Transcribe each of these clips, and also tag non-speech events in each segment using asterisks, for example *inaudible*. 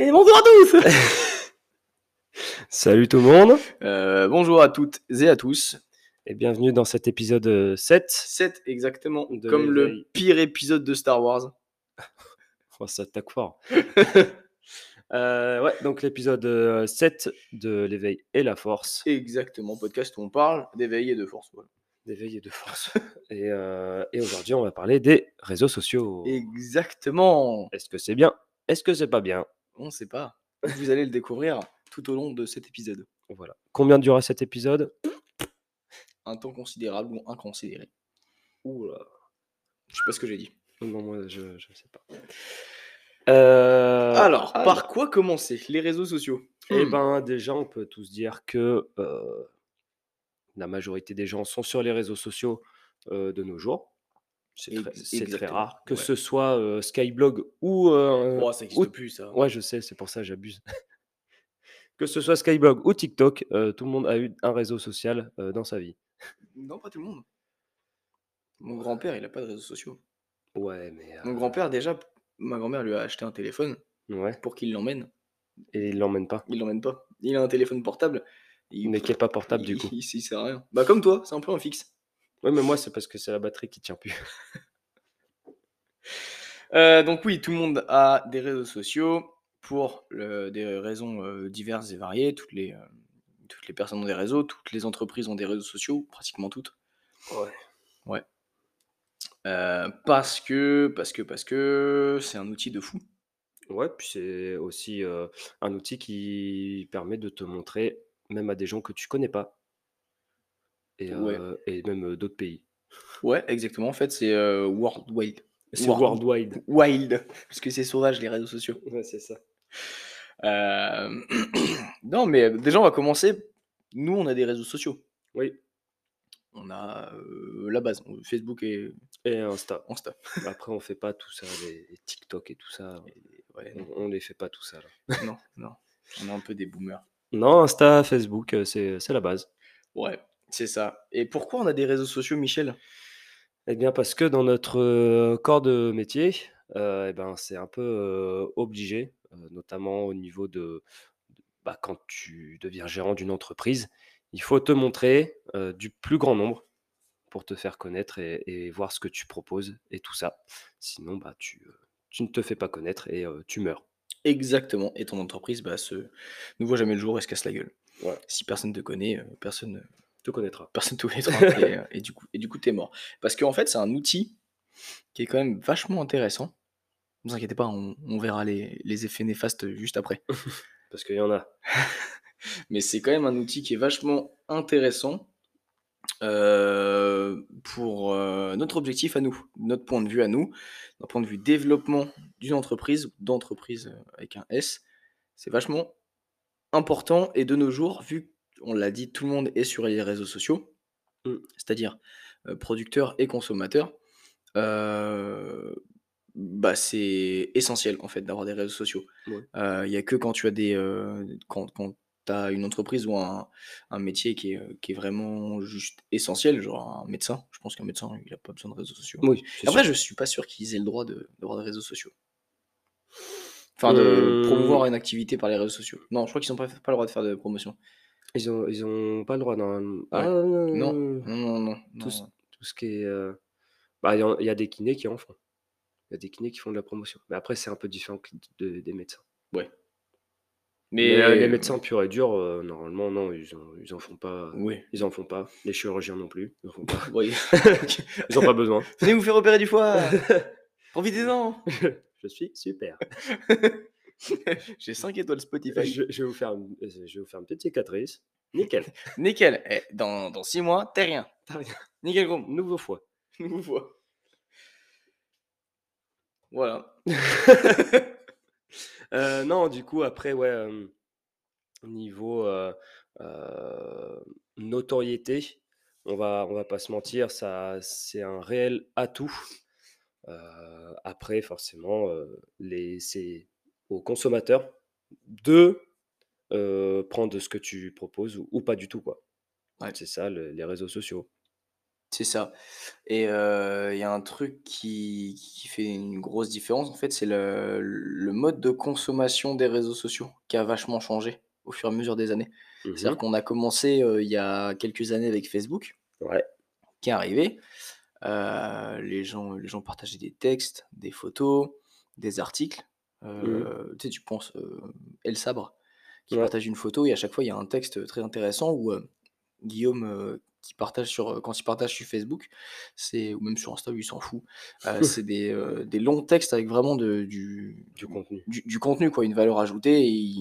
Et bonjour à tous *laughs* Salut tout le monde Euh, Bonjour à toutes et à tous. et bienvenue dans cet épisode euh, 7. 7 exactement, De comme le pire épisode de Star Wars. *laughs* Oh, ça attaque fort. *laughs* Euh, ouais, donc l'épisode euh, 7 de l'éveil et la force. Exactement, podcast où on parle d'éveil et de force. voilà. D'éveil et de force. et euh, et aujourd'hui, on va parler des réseaux sociaux. Exactement Est-ce que c'est bien? Est-ce que c'est pas bien? On ne sait pas. *laughs* Vous allez le découvrir tout au long de cet épisode. Voilà. Combien durera cet épisode? Un temps considérable ou inconsidéré. Oula. Je sais pas ce que j'ai dit. Non, moi, je ne sais pas. Euh, Alors, alors. par quoi commencer? Les réseaux sociaux. Eh Hmm. ben, déjà, on peut tous dire que euh, la majorité des gens sont sur les réseaux sociaux euh, de nos jours. C'est très, rare. Que ouais. ce soit euh, Skyblog ou. euh, Oh, ça ou- plus, ça. Ouais, je sais, c'est pour ça que j'abuse. *laughs* que ce soit Skyblog ou TikTok, euh, tout le monde a eu un réseau social dans sa vie. Non, pas tout le monde. Mon grand-père, il a pas de réseaux sociaux. Ouais, mais. Mon grand-père, déjà, ma grand-mère lui a acheté un téléphone ouais, pour qu'il l'emmène. et il l'emmène pas. Il l'emmène pas. Il a un téléphone portable. Il, Mais qui est pas portable du coup. Il, il sert à rien. Bah, comme toi, c'est un peu un fixe. Ouais, mais moi, c'est parce que c'est la batterie qui tient plus. *laughs* Euh, donc, oui, tout le monde a des réseaux sociaux pour le- des raisons euh, diverses et variées. Toutes les, euh, toutes les personnes ont des réseaux, toutes les entreprises ont des réseaux sociaux, pratiquement toutes. Ouais. Euh, parce que, parce que, parce que c'est un outil de fou. Ouais, puis c'est aussi un outil qui permet de te montrer, même à des gens que tu connais pas, et, Ouais. euh, et même euh, d'autres pays. Ouais, exactement. En fait, c'est euh, worldwide. C'est World- worldwide. Wild. Parce que c'est sauvage, les réseaux sociaux. Ouais, c'est ça. Euh, *clears throat* non, mais déjà, on va commencer. Nous, on a des réseaux sociaux. Oui, On a euh, la base, Facebook et et Insta. Insta. Après, on fait pas tout ça, les, les TikTok et tout ça. Et- ouais, On, on les fait pas tout ça. Là. non, non. On est un peu des boomers. Non, Insta, Facebook, euh, c'est c'est la base. Ouais, c'est ça. Et pourquoi on a des réseaux sociaux, Michel? Eh bien, parce que dans notre euh, corps de métier, euh, eh ben, c'est un peu euh, obligé, notamment au niveau de, de- bah, quand tu deviens gérant d'une entreprise, il faut te montrer du plus grand nombre pour te faire connaître et, et voir ce que tu proposes et tout ça. Sinon, bah, tu, tu ne te fais pas connaître et euh, tu meurs. Exactement. Et ton entreprise bah, se... ne voit jamais le jour et se casse la gueule. Si personne te connaît, personne te connaîtras. personne te connaîtra. *laughs* Et, euh, et du coup et du coup t'es mort. Parce qu'en fait c'est un outil qui est quand même vachement intéressant. Ne vous inquiétez pas on, on verra les, les effets néfastes juste après. *laughs* Parce qu'il y en a. *laughs* mais c'est quand même un outil qui est vachement intéressant euh, pour euh, notre objectif à nous notre point de vue à nous d'un point de vue développement d'une entreprise d'entreprise avec un S. C'est vachement important et de nos jours vu on l'a dit tout le monde est sur les réseaux sociaux Mm. c'est-à-dire euh, producteurs et consommateurs, euh, bah, c'est essentiel en fait d'avoir des réseaux sociaux. Ouais. Il n'y a que quand tu as des euh, quand, quand as une entreprise ou un, un métier qui est, euh, qui est vraiment juste essentiel, genre un médecin. Je pense qu'un médecin il n'a pas besoin de réseaux sociaux. Oui, Après, sûr. je suis pas sûr qu'ils aient le droit de- d'avoir des réseaux sociaux. Enfin, de Euh, promouvoir une activité par les réseaux sociaux. Non, je crois qu'ils n'ont pas, pas le droit de faire de promotion. Ils ont, ils ont pas le droit. Non, Ouais. non, Non, non, non, non. tout, ce- non. tout ce qui est. euh, Bah, il y, en- il y a des kinés qui en font. Il y a des kinés qui font de la promotion. Mais après, c'est un peu différent que de- des médecins. Mais, Mais, euh, les médecins purs et durs, euh, normalement, non, ils en, ils en font pas. Oui. Ils en font pas. Les chirurgiens non plus. Ils en font pas. *laughs* Oui. *laughs* Ils ont pas besoin. Venez vous faire opérer du foie *laughs* Profitez-en Je suis super. *laughs* J'ai 5 étoiles Spotify. Je, je vais vous faire une, je vais vous faire une petite cicatrice. Nickel. *laughs* Nickel. Eh, dans, dans 6 mois, t'es rien. T'as rien. Nickel, gros. Nouveau foie. *laughs* Nouveau foie. Voilà. Euh, non, du coup, après, ouais, euh, niveau euh, euh, notoriété, on va, on va pas se mentir, ça, c'est un réel atout. Euh, après, forcément, euh, les, c'est aux consommateurs de euh, prendre ce que tu proposes ou, ou pas du tout, quoi. Ouais. C'est ça, le- les réseaux sociaux. C'est ça et heu, il y a un truc qui qui fait une grosse différence, en fait, c'est le le mode de consommation des réseaux sociaux qui a vachement changé au fur et à mesure des années. Mmh C'est-à-dire qu'on a commencé, heu, il y a quelques années avec Facebook Ouais. qui est arrivé. Heu, les gens les gens partageaient des textes, des photos, des articles. Mmh. Heu, tu sais, tu penses, heu, El Sabre qui Ouais. partage une photo et à chaque fois, il y a un texte très intéressant ou, heu, Guillaume, qui partage sur, quand il partage sur Facebook, c'est ou même sur Insta, lui, il s'en fout. *laughs* C'est des, des longs textes avec vraiment de du Du contenu. du du contenu, quoi, une valeur ajoutée et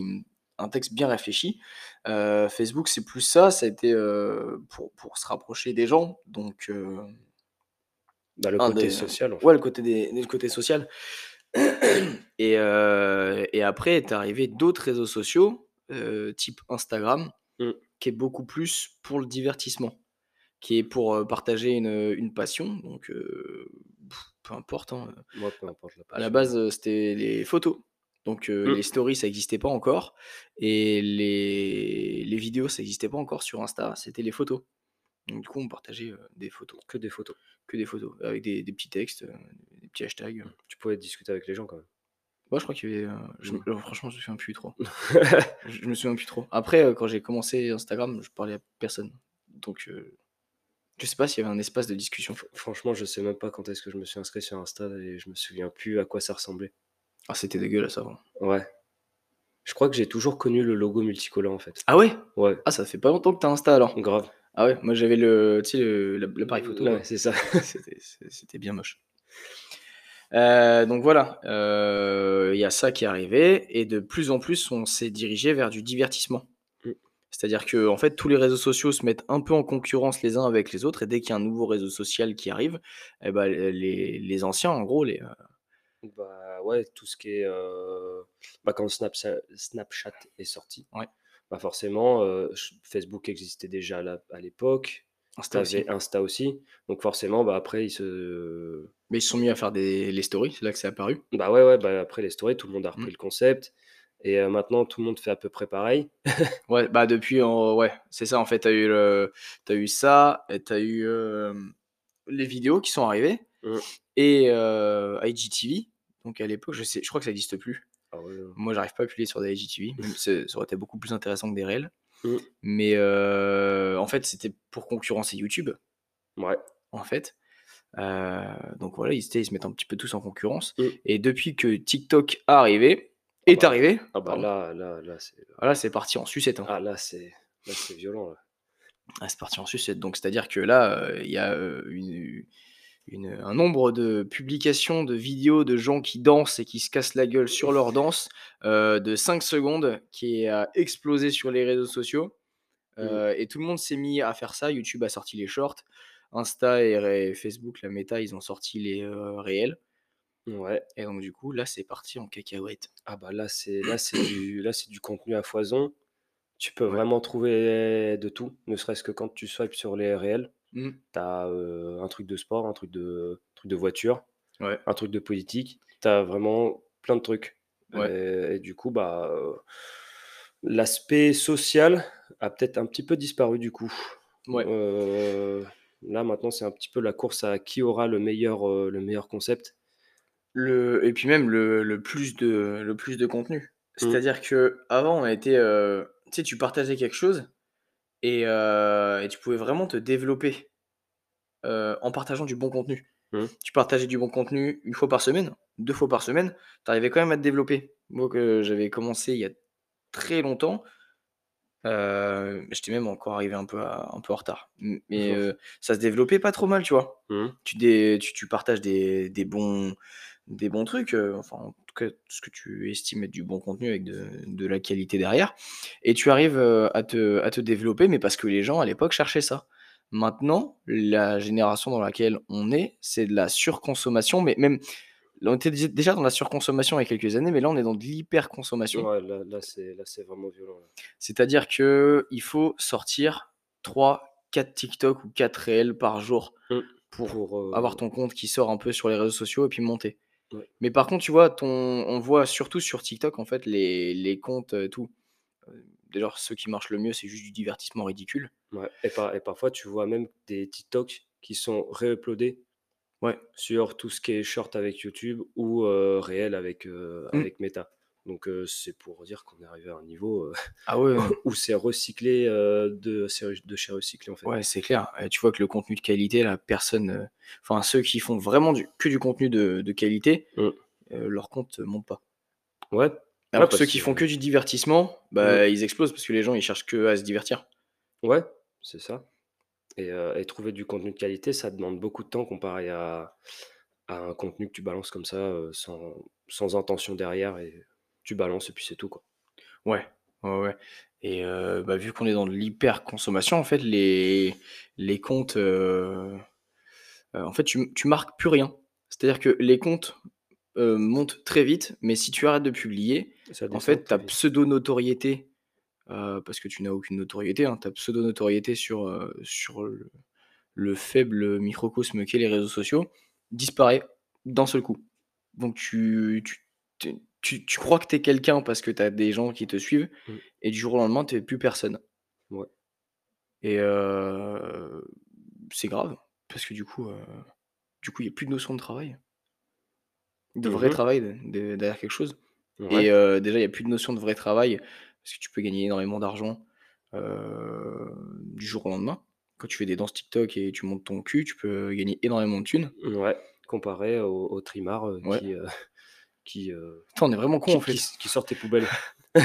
un texte bien réfléchi. Facebook, c'est plus ça, ça a été, pour pour se rapprocher des gens donc Bah, le côté des, social, en ouais, le côté des le côté social *clears throat* et heu et après est arrivé d'autres réseaux sociaux, heu, type Instagram, Mmh. qui est beaucoup plus pour le divertissement, qui est pour, heu, partager une, passion. Donc peu importe, hein, Moi, peu importe la à la base, c'était les photos. Donc heu, les stories, ça existait pas encore. Et les les vidéos, ça existait pas encore sur Insta, c'était les photos. Donc du coup, on partageait, des photos, Que des photos. Que des photos avec des des petits textes, heu, des petits hashtags, Mmh. Tu pouvais discuter avec les gens, quand même. Ouais, je crois qu'il y avait, je me Mmh. alors franchement, je me souviens plus trop. *laughs* Je je me souviens plus trop. Après, heu, quand j'ai commencé Instagram, je parlais à personne. Donc, je sais pas s'il y avait un espace de discussion. F franchement, je sais même pas quand est-ce que je me suis inscrit sur Insta et je me souviens plus à quoi ça ressemblait. Ah, c'était dégueulasse avant. Ouais. Je crois que j'ai toujours connu le logo multicolore, en fait. Ah ouais? Ouais, Ah, ça fait pas longtemps que tu as Insta alors? grave. Ah ouais, moi j'avais le tu sais le l'appareil photo ouais, c'est ça. *laughs* *laughs* C'était c'est c'était bien moche. Heu, donc voilà, heu, il y a ça qui est arrivé et de plus en plus, on s'est dirigé vers du divertissement. Mmh. C'est-à-dire qu'en fait, tous les réseaux sociaux se mettent un peu en concurrence les uns avec les autres et dès qu'il y a un nouveau réseau social qui arrive et bah, les les anciens en gros les, heu Bah, ouais, tout ce qui est, bah, quand Snapcha Snapchat est sorti, ouais, bah, forcément, heu, ch Facebook existait déjà à l'époque. Insta aussi. avais Insta aussi, donc forcément, bah, après ils se Mais ils se sont mis à faire des les stories, c'est là que c'est apparu. bah, ouais, ouais, bah, après les stories, tout le monde a Mmh. repris le concept et heu, maintenant tout le monde fait à peu près pareil. *laughs* Ouais, bah, depuis ouais, c'est ça en fait, tu as eu le as eu ça et tu as eu, hem, les vidéos qui sont arrivées Mmh. et IGTV. Donc à l'époque, je sais je crois que ça existe plus. Ah ouais, non. Moi, j'arrive pas à publier sur des IGTV, c'est ça aurait été beaucoup plus intéressant que des réels. Mmh. Mais heu, en fait, c'était pour concurrencer YouTube, Ouais. en fait. Heu, donc voilà, ils se mettent un petit peu tous en concurrence Mmh. et depuis que TikTok arrivé Ah est bah arrivé, ah bah, là là là, c'est c'est parti en sucette, hein. ah là, c'est là, c'est violent, là. Ah, c'est parti en sucette. Donc c'est-à-dire que là, heu, il y a, une une un nombre de publications, de vidéos de gens qui dansent et qui se cassent la gueule sur leur danse, heu, de 5 secondes qui a explosé sur les réseaux sociaux. Mmh. Heu et tout le monde s'est mis à faire ça. YouTube a sorti les shorts, Insta et Facebook, la Meta, ils ont sorti les, heu, réels Ouais. et donc du coup, là, c'est parti en cacahuète. Ah bah, là, c'est là, c'est du là, c'est du contenu à foison. Tu peux Ouais. vraiment trouver de tout, ne serait-ce que quand tu swipes sur les réels, Mmh. tu as, un truc de sport, un truc de truc de voiture, Ouais, un truc de politique. Tu as vraiment plein de trucs, ouais, et et du coup, bah, l'aspect social a peut-être un petit peu disparu, du coup. ouais. Là, maintenant, c'est un petit peu la course à qui aura le meilleur, le meilleur concept. Le et puis même le le plus de le plus de contenu. Mmh, C'est-à-dire qu'avant, on était, heu, tu sais, tu partageais quelque chose et heu et tu pouvais vraiment te développer, heu, en partageant du bon contenu. mmh, Tu partageais du bon contenu une fois par semaine, 2 fois par semaine, tu arrivais quand même à te développer. Moi, que j'avais commencé il y a très longtemps, heu, j'étais même encore arrivé un peu à un peu en retard. Mais heu, ça se développait pas trop mal, tu vois? mmh, Tu dé tu tu partages des des bons des bons trucs, enfin, en tout cas, ce que tu estimes être du bon contenu avec de de la qualité derrière et tu arrives, à te à te développer, mais parce que les gens à l'époque cherchaient ça. Maintenant, la génération dans laquelle on est, c'est de la surconsommation, mais même on était dé déjà dans la surconsommation il y a quelques années, mais là, on est dans de l'hyperconsommation. ouais, là là, c'est là, c'est vraiment violent. C'est-à-dire qu'il faut sortir trois, quatre TikTok ou 4 réels par jour Mmh, pour pour, avoir ton compte qui sort un peu sur les réseaux sociaux et puis monter. Ouais. Mais par contre, tu vois, ton on voit surtout sur TikTok, en fait, les les comptes, heu, tout. Heu, d'ailleurs, ceux qui marchent le mieux, c'est juste du divertissement ridicule. Ouais et par et parfois tu vois même des TikTok qui sont réuploadés Ouais. sur tout ce qui est short avec YouTube ou euh, réel avec, euh, Mmh. avec Meta. Donc euh, c'est pour dire qu'on est arrivé à un niveau euh, Ah ouais, *laughs* où c'est recyclé euh, de, de chez recyclé en fait. Ouais, c'est clair. Et tu vois que le contenu de qualité, là, personne. Enfin, ceux qui font vraiment du, que du contenu de, de qualité, Mm. leur compte ne monte pas. Ouais, Alors que ceux qui font que du divertissement, bah, ils explosent parce que les gens, ils cherchent que à se divertir. ouais, c'est ça. Et, et trouver du contenu de qualité, ça demande beaucoup de temps comparé à, à un contenu que tu balances comme ça, sans, sans intention derrière, et tu balances et puis c'est tout quoi. Ouais, ouais, ouais. Et euh, bah, vu qu'on est dans de l'hyper-consommation, en fait, les, les comptes. euh, euh, en fait, tu, tu marques plus rien. C'est-à-dire que les comptes montent très vite, mais si tu arrêtes de publier, en fait, ta pseudo-notoriété, parce que tu n'as aucune notoriété, hein, ta pseudo-notoriété sur, sur le, le faible microcosme qu'est les réseaux sociaux, disparaît d'un seul coup. Donc tu, tu, tu, crois que tu es quelqu'un parce que tu as des gens qui te suivent, Mm. et du jour au lendemain, tu plus personne. Ouais. Et euh, c'est grave, parce que du coup, euh, du coup, il n'y a plus de notion de travail. De vrai Mhm. travail de- de- derrière quelque chose. Ouais. Et euh, déjà, il n'y a plus de notion de vrai travail, parce que tu peux gagner énormément d'argent du jour au lendemain. Quand tu fais des danses TikTok et tu montes ton cul, tu peux gagner énormément de thunes. Ouais, comparé au, Ouais. qui, qui, euh, Putain, *laughs* on est vraiment con qui, en fait. qui- qui sort tes poubelles. *laughs*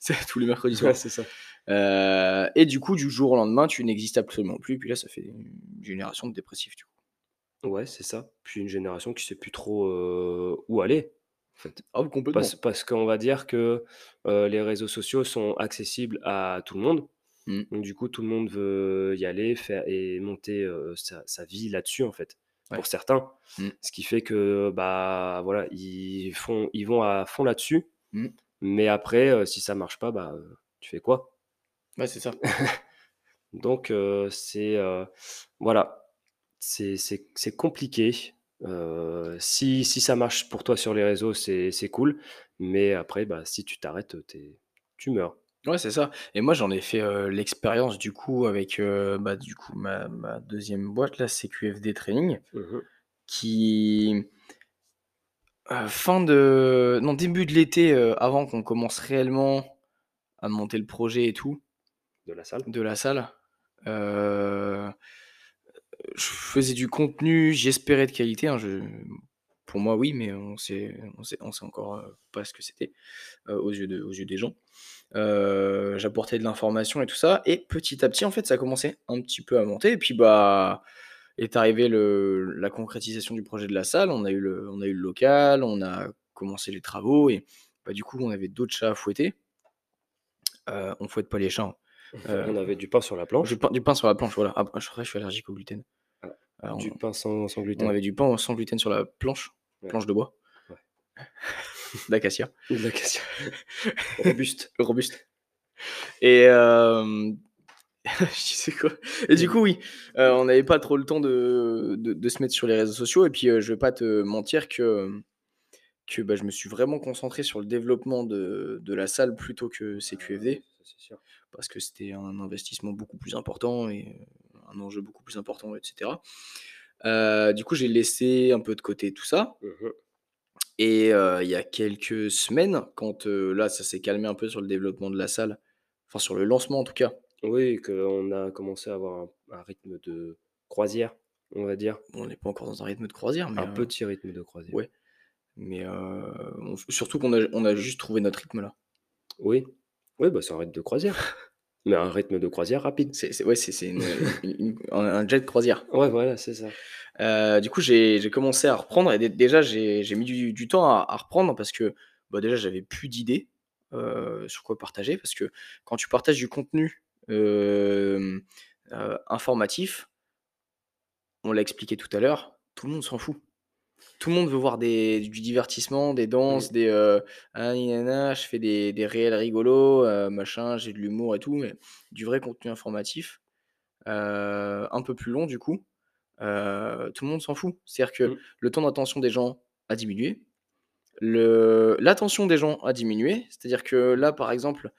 C'est tous les mercredis Ouais, soirs. c'est ça. Euh, et du coup, du jour au lendemain, tu n'existes absolument plus. Puis là, ça fait une génération de dépressifs. Du coup. Ouais, c'est ça. Puis une génération qui sait plus trop euh, où aller. En fait. Ah, complètement. Parce, parce qu'on va dire que euh, les réseaux sociaux sont accessibles à tout le monde. Mm. Donc du coup, tout le monde veut y aller faire et monter sa, sa vie là-dessus en fait. Ouais. Pour certains, Mm. ce qui fait que bah voilà, ils font, ils vont à fond là-dessus. Mm. Mais après, euh, si ça marche pas, bah euh, tu fais quoi? Ouais, c'est ça. *laughs* Donc euh, c'est voilà, c'est compliqué. Si, si ça marche pour toi sur les réseaux, c'est c'est cool. Mais après, bah, si tu t'arrêtes, t'es- tu meurs. Ouais, c'est ça. Et moi, j'en ai fait l'expérience du coup avec bah, du coup, ma, ma deuxième boîte, là, CQFD Training, Mhm. qui, euh, fin de... Non, début de l'été, avant qu'on commence réellement à monter le projet et tout, De la salle. de la salle, je faisais du contenu, j'espérais de qualité. hein, je- Pour moi, oui, mais on sait, on sait, on sait encore pas ce que c'était aux, yeux de- aux yeux des gens. Euh, J'apportais de l'information et tout ça. Et petit à petit, en fait, ça commençait un petit peu à monter. Et puis, bah, est arrivé le, la concrétisation du projet de la salle. On a eu le, on a eu le local, on a commencé les travaux. Et bah, du coup, on avait d'autres chats à fouetter. Euh, on fouette pas les chats. hein. *laughs* Euh, On avait du pain sur la planche. Du pain, du pain sur la planche, voilà. Ah, je, je suis allergique au gluten. Ah, Du on, pain sans, sans on gluten. avait du pain sans gluten sur la planche, Ouais. planche de bois, Ouais. *laughs* *laughs* d'acacia, cassure. *laughs* Robuste. robuste. Et euh, *laughs* je sais quoi. Et du coup, oui, euh, on n'avait pas trop le temps de, de, de se mettre sur les réseaux sociaux. Et puis, euh, je vais pas te mentir que, que bah, je me suis vraiment concentré sur le développement de, de la salle plutôt que CQFD. Ça, c'est sûr. parce que c'était un investissement beaucoup plus important et un enjeu beaucoup plus important, etc. Euh, du coup, j'ai laissé un peu de côté tout ça. Mhm. Et euh, il y a quelques semaines, quand euh, là, ça s'est calmé un peu sur le développement de la salle, enfin sur le lancement en tout cas, Oui, qu'on a commencé à avoir un, un rythme de croisière, on va dire. on n'est pas encore dans un rythme de croisière, mais, Un euh, petit rythme de croisière. ouais. mais on- surtout qu'on a, on a juste trouvé notre rythme là. Oui. Oui, bah, c'est un rythme de croisière. *laughs* Mais un rythme de croisière rapide. C'est, c'est- ouais, c'est, c'est une- *laughs* une- une- un, jet de croisière. Ouais, voilà, c'est ça. Euh, du coup, j'ai j'ai commencé à reprendre et dé- déjà, j'ai j'ai mis du, du temps à, à reprendre parce que bah, déjà, j'avais plus d'idées euh, sur quoi partager. Parce que quand tu partages du contenu euh, euh, informatif, on l'a expliqué tout à l'heure, tout le monde s'en fout. Tout le monde veut voir des, du divertissement, des danses, des euh, ah, je fais des, des réels rigolos, euh, machin, j'ai de l'humour et tout, mais du vrai contenu informatif, euh, un peu plus long du coup, euh, tout le monde s'en fout. C'est-à-dire que Mm. le temps d'attention des gens a diminué, le- l'attention des gens a diminué, c'est-à-dire que là, par exemple,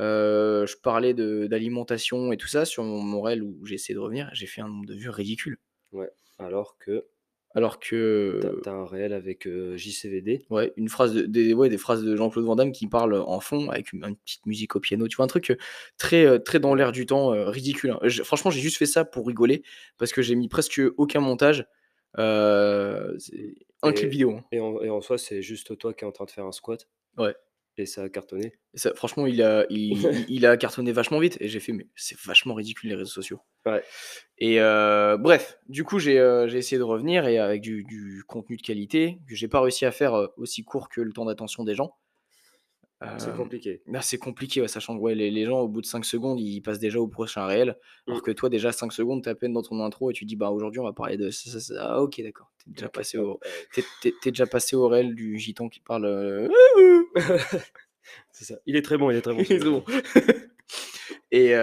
euh, je parlais de- d'alimentation et tout ça sur mon, mon réel où j'ai essayé de revenir, j'ai fait un nombre de vues ridicule. Ouais, alors que Alors que as un réel avec, JCVD. ouais, une phrase de des ouais, des phrases de Jean-Claude Van Damme qui parle, en fond avec une une petite musique au piano, tu vois? Un truc, très, très dans l'air du temps, ridicule, hein. Je franchement, j'ai juste fait ça pour rigoler parce que j'ai mis presque aucun montage. C'est un clip vidéo, hein. et en et en soi, c'est juste toi qui es en train de faire un squat? Ouais. Et ça a cartonné? Et ça franchement, il a *laughs* il a cartonné vachement vite et j'ai fait: «Mais c'est vachement ridicule les réseaux sociaux». Ouais. Et heu, bref, du coup, j'ai, heu, j'ai essayé de revenir et avec du du contenu de qualité que j'ai pas réussi à faire, heu, aussi court que le temps d'attention des gens. C'est Hem, compliqué. bah, c'est compliqué, ouais, sachant que, ouais, les les gens, au bout de 5 secondes, ils passent déjà au prochain réel, alors Mmh. que toi, déjà 5 secondes, tu à peine dans ton intro et tu dis: «Bah, aujourd'hui, on va parler de ça, ça, ça». Ah OK, d'accord. Tu es déjà passé au *laughs* es déjà passé au réel du gitan qui parle, heu *laughs* c'est ça. Il est très bon, il est très bon *laughs* bon. Et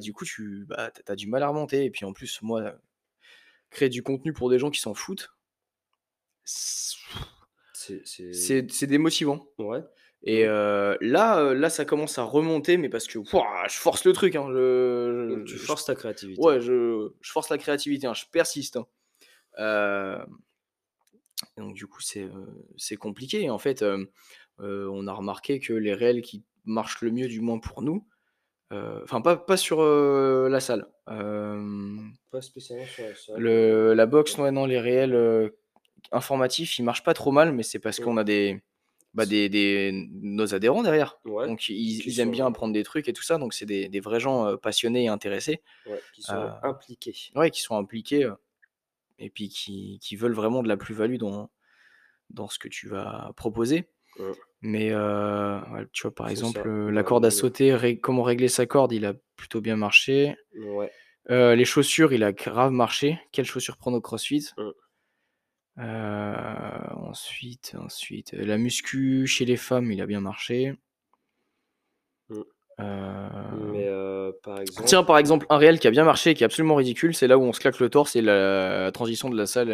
du coup, tu bah, as du mal à remonter et puis en plus, moi, créer du contenu pour des gens qui s'en foutent c'est démotivant ouais, et mmh. heu, là, heu, là, ça commence à remonter mais parce que wouah, je force le truc, hein, je tu je forces ta créativité. ouais, je je force la créativité, hein, je persiste, hein. Hem, donc du coup, c'est, compliqué en fait, on a remarqué que les réels qui marchent le mieux, du moins pour nous, enfin pas pas sur, la salle, Pas spécialement sur la salle, Le la boxe, ouais. non, les réels, informatifs, ils marchent pas trop mal, mais c'est parce qu'on a des, bah, des des nos adhérents derrière. ouais, Donc ils aiment bien sont apprendre des trucs et tout ça, donc c'est des des vrais gens, heu, passionnés et intéressés. ouais, qui sont impliqués. ouais, qui sont impliqués, et puis qui qui veulent vraiment de la plus-value dans dans ce que tu vas proposer. Mais, tu vois, par exemple, la corde à sauter, ré comment régler sa corde, il a plutôt bien marché. les chaussures, il a grave marché. Quelles chaussures prendre au CrossFit? Heu, ensuite ensuite, heu, la muscu chez les femmes, il a bien marché. Mais heu, par exemple tiens, par exemple, un réel qui a bien marché et qui est absolument ridicule, c'est là où on se claque le torse et la transition de la salle,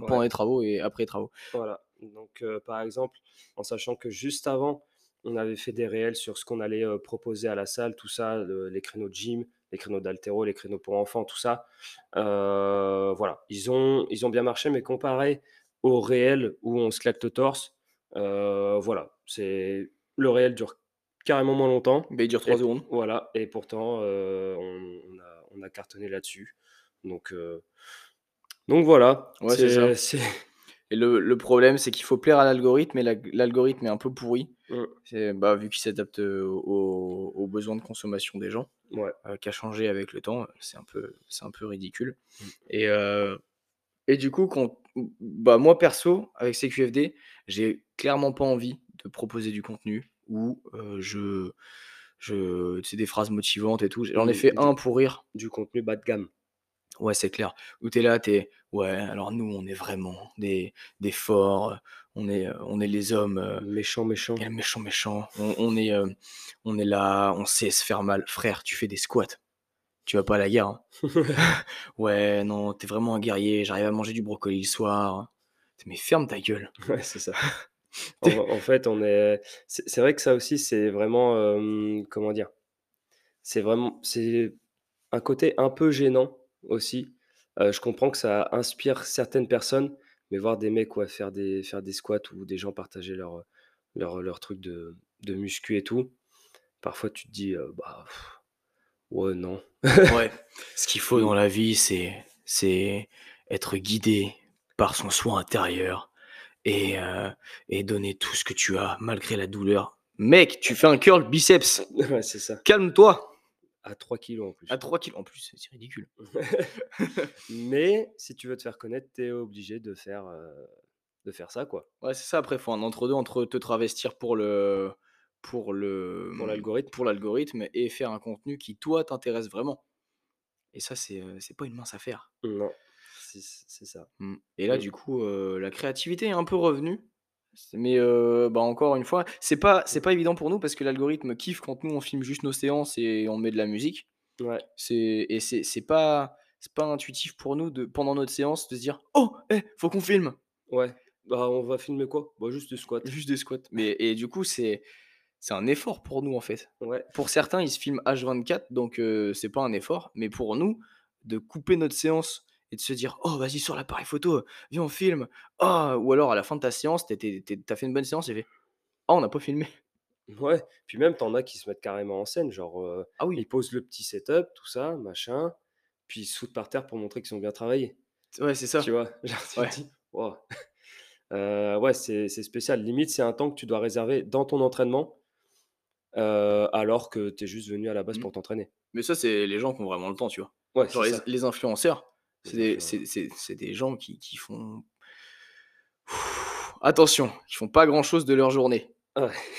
pendant les travaux et après les travaux. voilà. Donc par exemple, en sachant que juste avant, on avait fait des réels sur ce qu'on allait, proposer à la salle, tout ça, le les créneaux de gym, les créneaux d'haltéro, les créneaux pour enfants, tout ça. Heu, voilà, ils ont ils ont bien marché, mais comparé au réel où on se claque le torse, heu, voilà, c'est le réel dure carrément moins longtemps Beh, il dure et 3 p secondes. voilà et pourtant, heu, on on a on a cartonné là-dessus. Donc voilà, Ouais, c'est ça *laughs* et le le problème, c'est qu'il faut plaire à l'algorithme et l'alg l'algorithme est un peu pourri. mmh, C'est, bah, vu qu'il s'adapte, aux besoins de consommation des gens, ouais, heu, qui a changé avec le temps, c'est un peu c'est un peu ridicule mmh, et heu Et du coup, quand bah, moi perso, avec CQFD, j'ai clairement pas envie de proposer du contenu où, heu, je je tu sais, des phrases motivantes et tout. J'en ai fait du un pour rire. du contenu bas de gamme. Ouais, c'est clair. Où tu es là, tu es: «Ouais, alors nous, on est vraiment des des forts, on est, heu, on est les hommes, heu, Méchant, méchant. et méchants, méchants. On on est, heu, on est là, on sait se faire mal». Frère, tu fais des squats, tu vas pas à la guerre, hein. *laughs* *laughs* «Ouais, non, tu es vraiment un guerrier, j'arrive à manger du brocoli le soir». Mais ferme ta gueule. *laughs* Ouais, c'est ça. En en fait, on est c'est vrai que ça aussi, c'est vraiment, comment dire? C'est vraiment c'est un côté un peu gênant aussi. Je comprends que ça inspire certaines personnes, mais voir des mecs, ouais, faire des faire des squats ou des gens partager leur, heu, leur, leur truc de de muscu et tout, parfois tu te dis, «Bah, pff, ouais, non». Ouais, *laughs* ce qu'il faut Mmh, dans la vie, c'est c'est être guidé par son soi intérieur et et donner tout ce que tu as malgré la douleur. Mec, tu fais un curl biceps, *laughs* ouais, c'est ça. calme-toi! À 3 kilos en À plus. 3 kilogrammes en plus, c'est ridicule. *laughs* Mais si tu veux te faire connaître, tu es obligé de faire, heu, de faire ça, quoi. Ouais, c'est ça, après, il faut un entre-deux entre te travestir pour le pour le, Pour l'algorithme. pour l'algorithme et faire un contenu qui, toi, t'intéresse vraiment et ça, c'est, c'est pas une mince affaire. Non, c'est ça. Mmh et là, Mmh. du coup, heu, la créativité est un peu revenue. Mais heu, bah, encore une fois, c'est pas c'est Mmh. pas évident pour nous parce que l'algorithme kiffe quand nous, on filme juste nos séances et on met de la musique. Ouais, C'est et c'est c'est pas c'est pas intuitif pour nous de pendant notre séance de se dire: «Oh, eh, faut qu'on filme!» ouais. Bah, on va filmer quoi? Bah, juste du squat. Juste des squats. Mais et du coup, c'est c'est un effort pour nous, en fait. Ouais, Pour certains, ils se filment H24 donc heu, c'est pas un effort, mais pour nous, de couper notre séance et de se dire: «Oh vas-y sors l'appareil photo, viens on filme. Oh!» ou alors à la fin de ta séance, tu étais tu as fait une bonne séance et fait: «Oh on n'a pas filmé». Ouais, puis même tu en as qui se mettent carrément en scène, genre, Ah oui, ils posent le petit setup, tout ça, machin, puis ils se foutent par terre pour montrer qu'ils ont bien travaillé, ouais c'est tu ça. vois? *laughs* Genre tu Ouais. dis: «Waouh!» heu, *laughs* ouais, c'est spécial. Limite, c'est un temps que tu dois réserver dans ton entraînement, alors que tu es juste venu à la base Mmh. pour t'entraîner. Mais ça, c'est les gens qui ont vraiment le temps, tu vois? Ouais, Genre les influenceurs, c'est des c'est gens qui qui font attention, qui font pas grand chose de leur journée. ouais.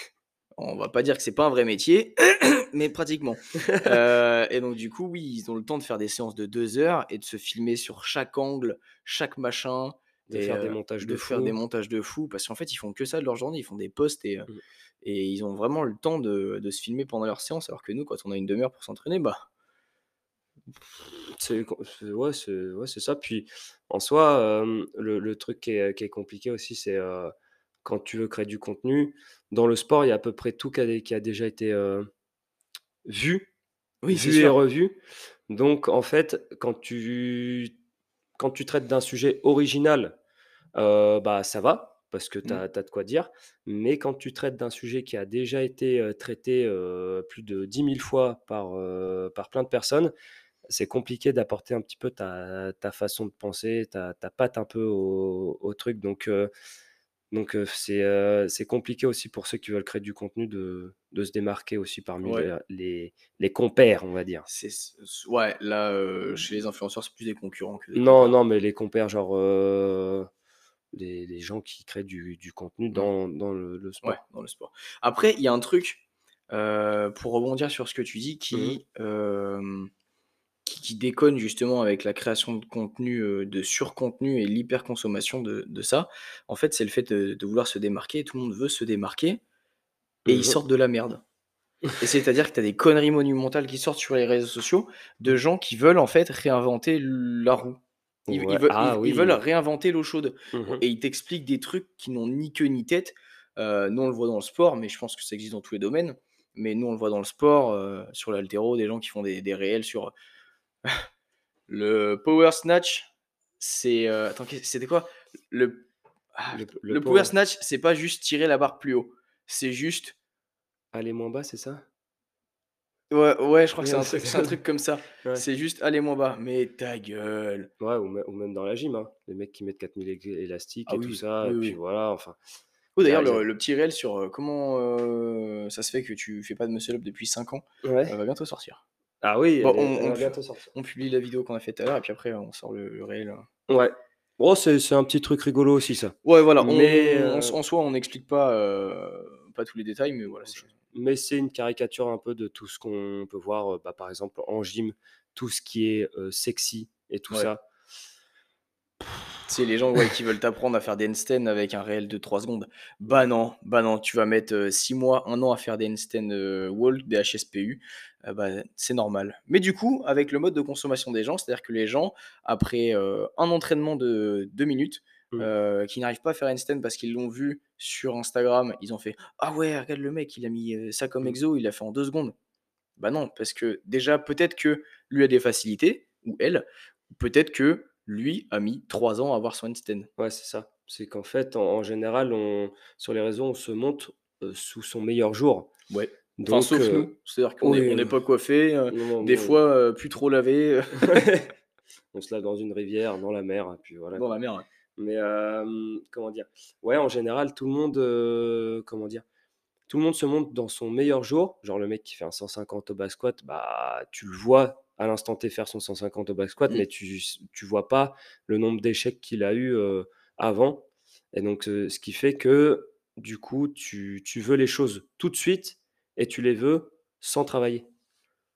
On va pas dire que c'est pas un vrai métier, *coughs* mais pratiquement. Heu et donc du coup, oui, ils ont le temps de faire des séances de 2 heures et de se filmer sur chaque angle, chaque machin De et faire des heu, montages de de faire des fou. montages de fou parce qu'en fait, ils font que ça de leur journée. Ils font des posts et heu Mmh. et ils ont vraiment le temps de de se filmer pendant leur séance alors que nous, quand on a une demi heure pour s'entraîner, bah C'est ouais, c'est ouais, ça. Puis en soi, le le truc qui est qui est compliqué aussi, c'est, quand tu veux créer du contenu, dans le sport, il y a à peu près tout qui a qui a déjà été, vu oui, vu et sûr. revu. Donc en fait, quand tu quand tu traites d'un sujet original, bah, ça va, parce que tu Mmh. as de quoi dire. Mais quand tu traites d'un sujet qui a déjà été, traité, plus de dix mille fois par, par plein de personnes, c'est compliqué d'apporter un petit peu ta ta façon de penser, ta ta patte un peu au au truc donc heu donc heu, c'est, heu, c'est compliqué aussi pour ceux qui veulent créer du contenu de de se démarquer aussi parmi Ouais, les les les compères, on va dire. c'est ouais, là, heu, chez les influenceurs, c'est plus des concurrents que des Non, compères. non, mais les compères genre, les les gens qui créent du du contenu Mmh. dans dans le le Ouais, sport. dans le sport. Après, il y a un truc, pour rebondir sur ce que tu dis Mmh mh. qui, qui qui déconne justement avec la création de contenu, heu, de surcontenu et l'hyperconsommation de de ça. En fait, c'est le fait de de vouloir se démarquer. Tout le monde veut se démarquer et ils Mmh sortent de la merde. Et c'est-à-dire que tu as des conneries monumentales qui sortent sur les réseaux sociaux de gens qui veulent en fait réinventer la roue. Ils Ouais. ils veulent Ah ils ils veulent réinventer l'eau chaude Mmh mh. et ils t'expliquent des trucs qui n'ont ni queue ni tête. Heu, nous, on le voit dans le sport, mais je pense que ça existe dans tous les domaines. Mais nous, on le voit dans le sport, heu, sur l'haltéro, des gens qui font des des réels sur, le power snatch, c'est, heu, attends, c'était quoi? Le ah, Le le le power power snatch, c'est pas juste tirer la barre plus haut. C'est juste aller moins bas, c'est ça? Ouais, ouais, je crois que c'est un truc un comme ça. Ouais. C'est juste aller moins bas. Mais ta gueule! Ouais, ou mê ou même dans la gym, hein. Les mecs qui mettent 4000 ég élastiques Ah et tout ça oui, et puis voilà, enfin, Oh a d'ailleurs le le petit réel sur, heu, comment, heu, ça se fait que tu fais pas de muscle up depuis 5 ans, ouais. va bientôt sortir. Ah oui, Bon, on publie la vidéo qu'on a fait tout à l'heure et puis après on sort le le réel, heu. Ouais. Oh, c'est un petit truc rigolo aussi ça. Ouais voilà, Mais on en soi on n'explique pas, heu, pas tous les détails, mais voilà, mais c'est une caricature un peu de tout ce qu'on peut voir, heu, bah, par exemple en gym, tout ce qui est, sexy et tout ouais. ça. C'est les gens, ouais, qui veulent t'apprendre à faire des handstands avec un réel de 3 secondes. Bah non, bah non, tu vas mettre, heu, 6 mois, un an à faire des handstands, heu, walk, des HSPU, heu, bah, c'est normal. Mais du coup, avec le mode de consommation des gens, c'est-à-dire que les gens, après, heu, un entraînement de 2 minutes, qui n'arrivent pas à faire handstand parce qu'ils l'ont vu sur Instagram, ils ont fait: «Ah ouais, regarde le mec, il a mis, ça comme Mmh. exo, il l'a fait en 2 secondes». Bah non, parce que déjà, peut-être que lui a des facilités ou elle, ou peut-être que lui a mis 3 ans à avoir son handstand. Ouais, c'est ça. C'est qu'en fait, en en général, on sur les réseaux, on se montre, heu, sous son meilleur jour. Ouais. Enfin, Donc sauf heu, nous, c'est-à-dire qu'on oui, n'est pas coiffé, non, des fois, plus trop lavé, *laughs* on se lave dans une rivière, dans la mer puis voilà, dans la mer, ouais. Mais comment dire? Ouais, en général, tout le monde, comment dire? Tout le monde se montre dans son meilleur jour. Genre le mec qui fait un 150 au back squat, bah, tu le vois à l'instant T faire son 150 au back squat, Mmh. mais tu tu vois pas le nombre d'échecs qu'il a eu, avant et donc ce qui fait que, du coup, tu tu veux les choses tout de suite et tu les veux sans travailler.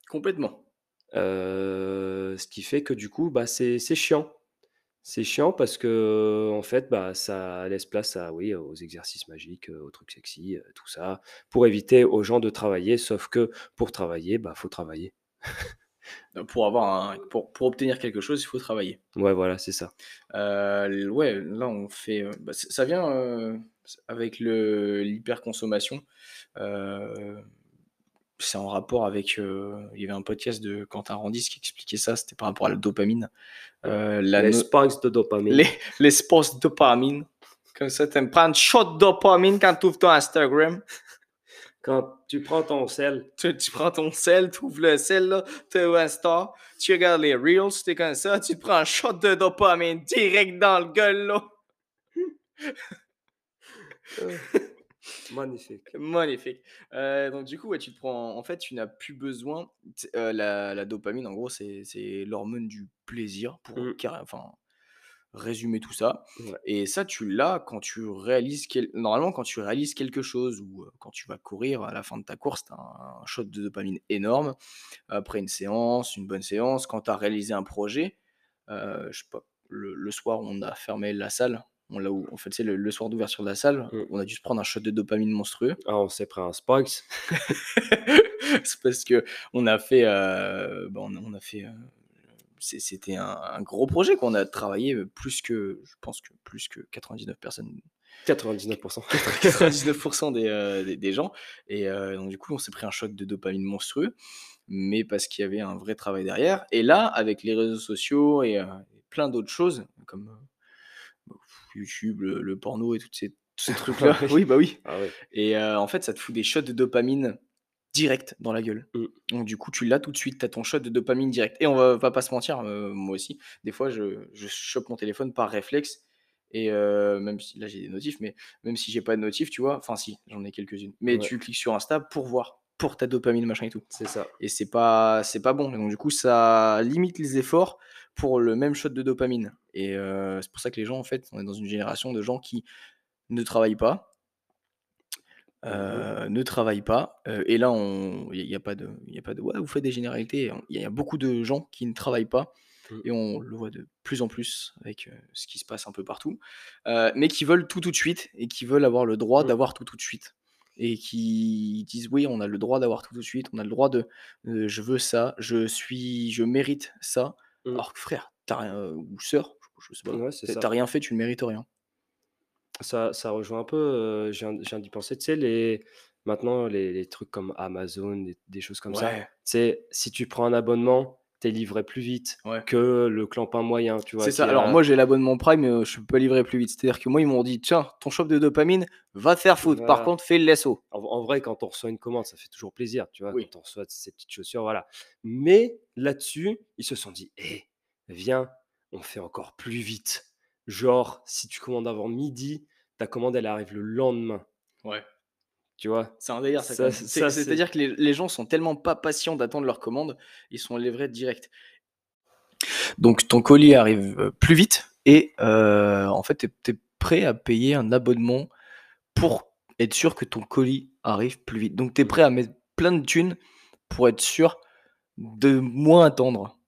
Complètement. Ce qui fait que du coup, bah, c'est chiant. C'est chiant parce que en fait, bah, ça laisse place à oui, aux exercices magiques, aux trucs sexy, tout ça, pour éviter aux gens de travailler. Sauf que pour travailler, bah, faut travailler. *laughs* Heu, pour avoir un pour pour obtenir quelque chose, il faut travailler. Ouais, voilà, c'est ça. Heu, l ouais, là, on fait, heu, bah, ça vient, heu, avec le l'hyperconsommation, c'est en rapport avec, il y avait un podcast de Quentin Randis qui expliquait ça, c'était par rapport à la dopamine. La Les no spikes de dopamine. les les spots de dopamine. Comme ça, tu aimes prendre shot de dopamine quand tu ouvres ton Instagram. Quand tu prends ton sel, Tu tu prends ton sel, tu ouvres le sel là, tu Insta, tu regardes les reels, tu es comme ça, tu te prends un shot de dopamine direct dans le gueule là. *laughs* magnifique. Magnifique. Heu, donc du coup, ouais, tu te prends en fait, tu n'as plus besoin heu, la la dopamine, en gros, c'est l'hormone du plaisir pour carré enfin, résumer tout ça Ouais. et ça, tu l'as quand tu réalises quel normalement, quand tu réalises quelque chose ou quand tu vas courir, à la fin de ta course, tu as un shot de dopamine énorme. Après une séance, une bonne séance, quand tu as réalisé un projet, je sais pas, le le soir, on a fermé la salle, on l'a ou en fait, c'est le le soir d'ouverture de la salle, Mmh. on a dû se prendre un shot de dopamine monstrueux. Ah, on s'est pris un spikes. *laughs* C'est parce qu'on a fait, bah, on a on a fait, c'était un un gros projet qu'on a travaillé, heu, plus que je pense que plus que 99 personnes. 99 99 des, heu, des des gens. Et heu, donc du coup, on s'est pris un shot de dopamine monstrueux, mais parce qu'il y avait un vrai travail derrière. Et là, avec les réseaux sociaux et plein d'autres choses comme, bah, YouTube, le le porno et toutes ces tous ces *laughs* trucs-là. oui. Oui, bah, oui. Ah et en fait, ça te fout des shots de dopamine direct dans la gueule. Mmh. Donc du coup, tu l'as tout de suite, tu as ton shot de dopamine direct et on va va pas se mentir, heu, moi aussi, des fois, je je chope mon téléphone par réflexe et heu, même si là, j'ai des notifs, mais même si j'ai pas de notifs, tu vois? Enfin si, j'en ai quelques-unes, mais Ouais. tu cliques sur Insta pour voir, pour ta dopamine, machin et tout C'est ça. et c'est pas c'est pas bon et donc du coup, ça limite les efforts pour le même shot de dopamine et heu, c'est pour ça que les gens, en fait, on est dans une génération de gens qui ne travaillent pas Mmh ne travaillent pas, et là on il y a pas de il y a pas de: «Ouais, vous faites des généralités», on il y a beaucoup de gens qui ne travaillent pas Mmh. et on le voit de plus en plus avec, ce qui se passe un peu partout, mais qui veulent tout, tout de suite et qui veulent avoir le droit Mmh. d'avoir tout, tout de suite et qui disent: «Oui, on a le droit d'avoir tout, tout de suite, on a le droit de, je veux ça, je suis je mérite ça». Alors que frère, as ou sœur, je sais pas, Ouais, c'est tu ça. tu as rien fait, tu ne mérites rien. Ça ça rejoint un peu, heu, je viens je viens d'y penser, tu sais les maintenant les les trucs comme Amazon, des des choses comme ça, Ouais, sais, si tu prends un abonnement, tu es livré plus vite ouais. que le clampin moyen, tu vois? C'est Qui ça. Alors a moi, j'ai l'abonnement Prime, heu, je peux livrer plus vite. C'est-à-dire que moi, ils m'ont dit: «Tiens, ton shop de dopamine, va te faire foutre. Par voilà. contre, fais le lasso». En en vrai, quand on reçoit une commande, ça fait toujours plaisir, tu vois? Oui. Quand on reçoit ces petites chaussures, voilà. Mais là-dessus, ils se sont dit: «Eh, viens, on fait encore plus vite». Genre, si tu commandes avant midi, ta commande, elle arrive le lendemain, Ouais. tu vois? C'est un délire ça c'est-à-dire que les les gens sont tellement pas patients d'attendre leur commande, ils sont livrés direct. Donc ton colis arrive, heu, plus vite et heu, en fait, tu es prêt à payer un abonnement pour être sûr que ton colis arrive plus vite. Donc tu es prêt à mettre plein de thunes pour être sûr de moins attendre,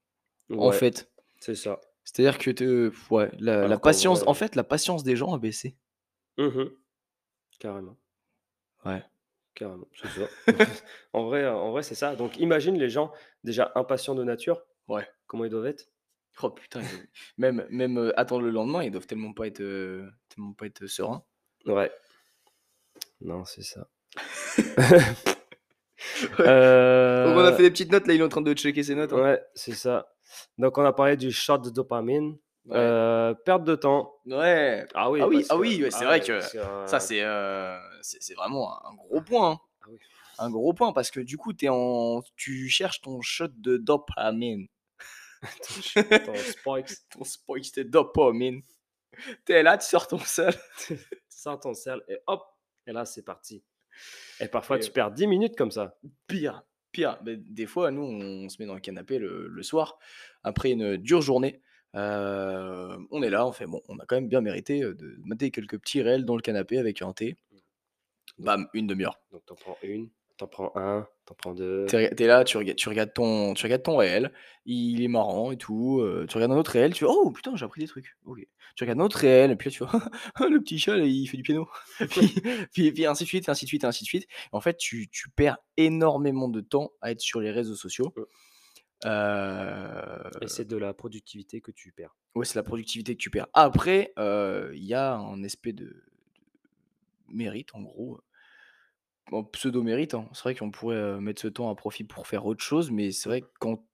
en fait. c'est ça. C'est-à-dire que te ouais, la la Alors qu'en patience en fait, la patience des gens a baissé. mmh Carrément, Ouais. carrément, c'est ça. *laughs* *laughs* En vrai en vrai, c'est ça. Donc imagine les gens déjà impatients de nature, Ouais. comment ils doivent être? Oh putain, ils même même, heu, attendre le lendemain, ils doivent tellement pas être, heu, tellement pas être sereins. Ouais. Non, c'est ça. *laughs* Donc on a fait des petites notes, là, il est en train de checker ses notes, hein. ouais, c'est ça. Donc on a parlé du shot de dopamine, Ouais. heu, perte de temps. Ouais. Ah oui, Ah oui, ah oui, c'est ah vrai ouais, que que, ça, heu, c'est, vraiment un gros point, hein. ah oui. Un gros point parce que du coup, tu es en tu cherches ton shot de dopamine. *laughs* Ton spikes, *laughs* Ton spikes de dopamine. Tu es là, tu sors ton seul *laughs* tu sors ton sel et hop, et là c'est parti. Et parfois et tu perds 10 minutes comme ça. Pire, pire, des fois, nous, on se met dans le canapé le le soir, après une dure journée, heu, on est là, on fait: «Bon, on a quand même bien mérité, heu, de mater quelques petits réels dans le canapé avec un thé». Donc Bam, une demi-heure. donc tu en prends 1, tu en prends 1, tu en prends 2. Tu es là, tu regardes tu regardes ton tu regardes ton réel, il est marrant et tout, heu, tu regardes un autre réel, tu fais: «Oh putain, j'ai appris des trucs, OK». Tu regardes un autre réel et puis là, tu vois: «Ah *laughs* le petit chat là, il fait du piano». *laughs* Puis puis puis ainsi de suite, ainsi de suite, ainsi de suite. En fait, tu tu perds énormément de temps à être sur les réseaux sociaux. Heu, Et c'est de la productivité que tu perds. ouais, c'est la productivité que tu perds. Après, heu, il y a un aspect de de mérite en gros, en pseudo-mérite, hein. C'est vrai qu'on pourrait, mettre ce temps à profit pour faire autre chose, mais c'est vrai que quand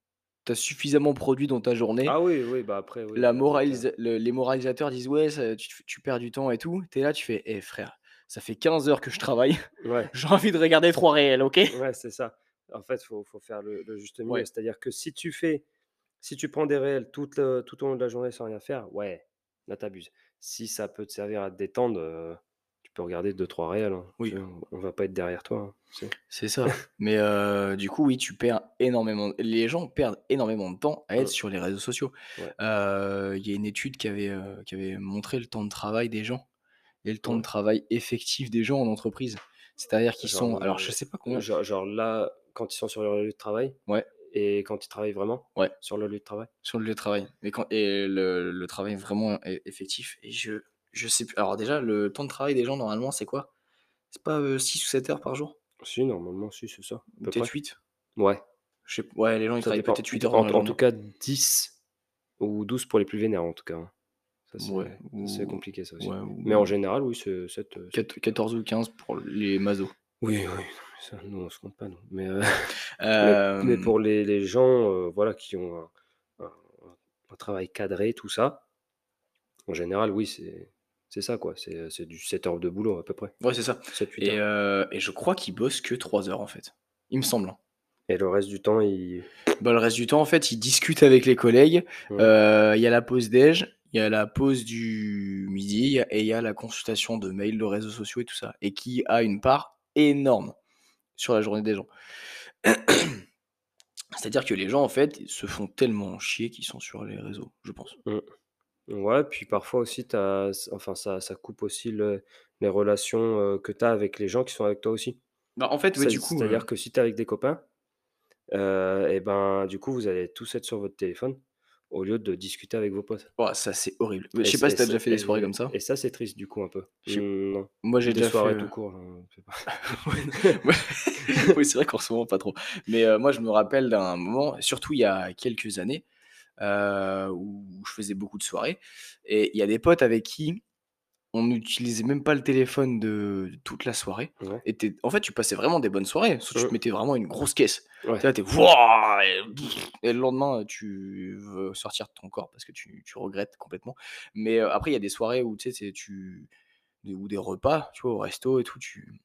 tu as suffisamment produit dans ta journée Ah oui, oui, bah, après oui, la moralisa le les moralisateurs disent: «Ouais, ça tu perds du temps et tout». Tu es là, tu fais: «Eh frère, ça fait 15 heures que je travaille, Ouais. *laughs* j'ai envie de regarder 3 réels, OK?» Ouais, c'est ça. En fait, faut faut faire le le juste milieu. Ouais. C'est-à-dire que si tu fais si tu prends des réels toute, tout au long de la journée sans rien faire, ouais, là tu abuses. Si ça peut te servir à te détendre, peux regarder 2-3 réels, hein. Oui. on va pas être derrière toi, hein? C'est ça. *laughs* Mais heu, du coup, oui, tu perds énormément les gens perdent énormément de temps à être sur les réseaux sociaux. Ouais. Heu, il y a une étude qui avait, heu, qui avait montré le temps de travail des gens et le temps de travail effectif des gens en entreprise. C'est-à-dire qu'ils sont alors je sais pas combien genre genre là, quand ils sont sur leur lieu de travail ouais, et quand ils travaillent vraiment ouais, sur leur lieu de travail? sur le lieu de travail. Mais quand et le le travail vraiment e effectif et je je sais plus alors déjà le temps de travail des gens normalement c'est quoi? C'est pas, heu, 6 ou 7 heures par jour? Si, normalement, si, c'est ça, peut-être près. 8? Ouais, Je sais p ouais, les gens ils travaillent peut-être 8 D heures en dans la en tout cas 10 ou 12 pour les plus vénères, en tout cas, hein. Ouais, c'est c'est ou compliqué ça aussi. ouais, ou Mais en général, oui, c'est 7, heu, quat 7-8 heures. 14 ou 15 pour les masos. Oui, oui, ça, nous, on se compte pas nous. *laughs* *laughs* Mais, mais Hem, pour les les gens, voilà, qui ont un un un un travail cadré, tout ça, en général, oui, c'est c'est ça, quoi. C'est, c'est du 7 heures de boulot à peu près. ouais, c'est ça 7-8 et heures heu et je crois qu'ils bossent que 3 heures, en fait. Il me semble, hein. et le reste du temps, ils Bah, le reste du temps, en fait, ils discutent avec les collègues, heu, il y a la pause déj, il y a la pause du midi, il y a et il y a la consultation de mails, de réseaux sociaux et tout ça et qui a une part énorme sur la journée des gens. *clears throat* C'est-à-dire que les gens, en fait, se font tellement chier qu'ils sont sur les réseaux, je pense. mmh. Ouais, puis parfois aussi, tu enfin, ça ça coupe aussi le les relations, que tu as avec les gens qui sont avec toi aussi. Bah, en fait, ouais, C'est du coup, c'est-à-dire que si tu es avec des copains, heu et ben, du coup, vous allez tous être sur votre téléphone au lieu de discuter avec vos potes oh, ça, c'est horrible. Mais je et sais pas et si tu as c déjà fait des soirées et comme ça? et ça, c'est triste du coup un peu. Je sais Mmh, non. moi, j'ai Des déjà fait, soirées tout court, hein, je sais pas. *laughs* Ouais, ouais. *laughs* Oui, c'est vrai qu'en ce moment, pas trop. Mais moi, je me rappelle d'un moment, surtout il y a quelques années, heu, où je faisais beaucoup de soirées et il y a des potes avec qui on n'utilisait même pas le téléphone de toute la soirée Ouais. et en fait, tu passais vraiment des bonnes soirées, que tu te mettais vraiment une grosse caisse. Ouais. Tu es et et le lendemain, tu veux sortir de ton corps parce que tu tu regrettes complètement. Mais heu, après, il y a des soirées où tu sais, c'est tu des ou des repas, tu vois, au resto et tout, tu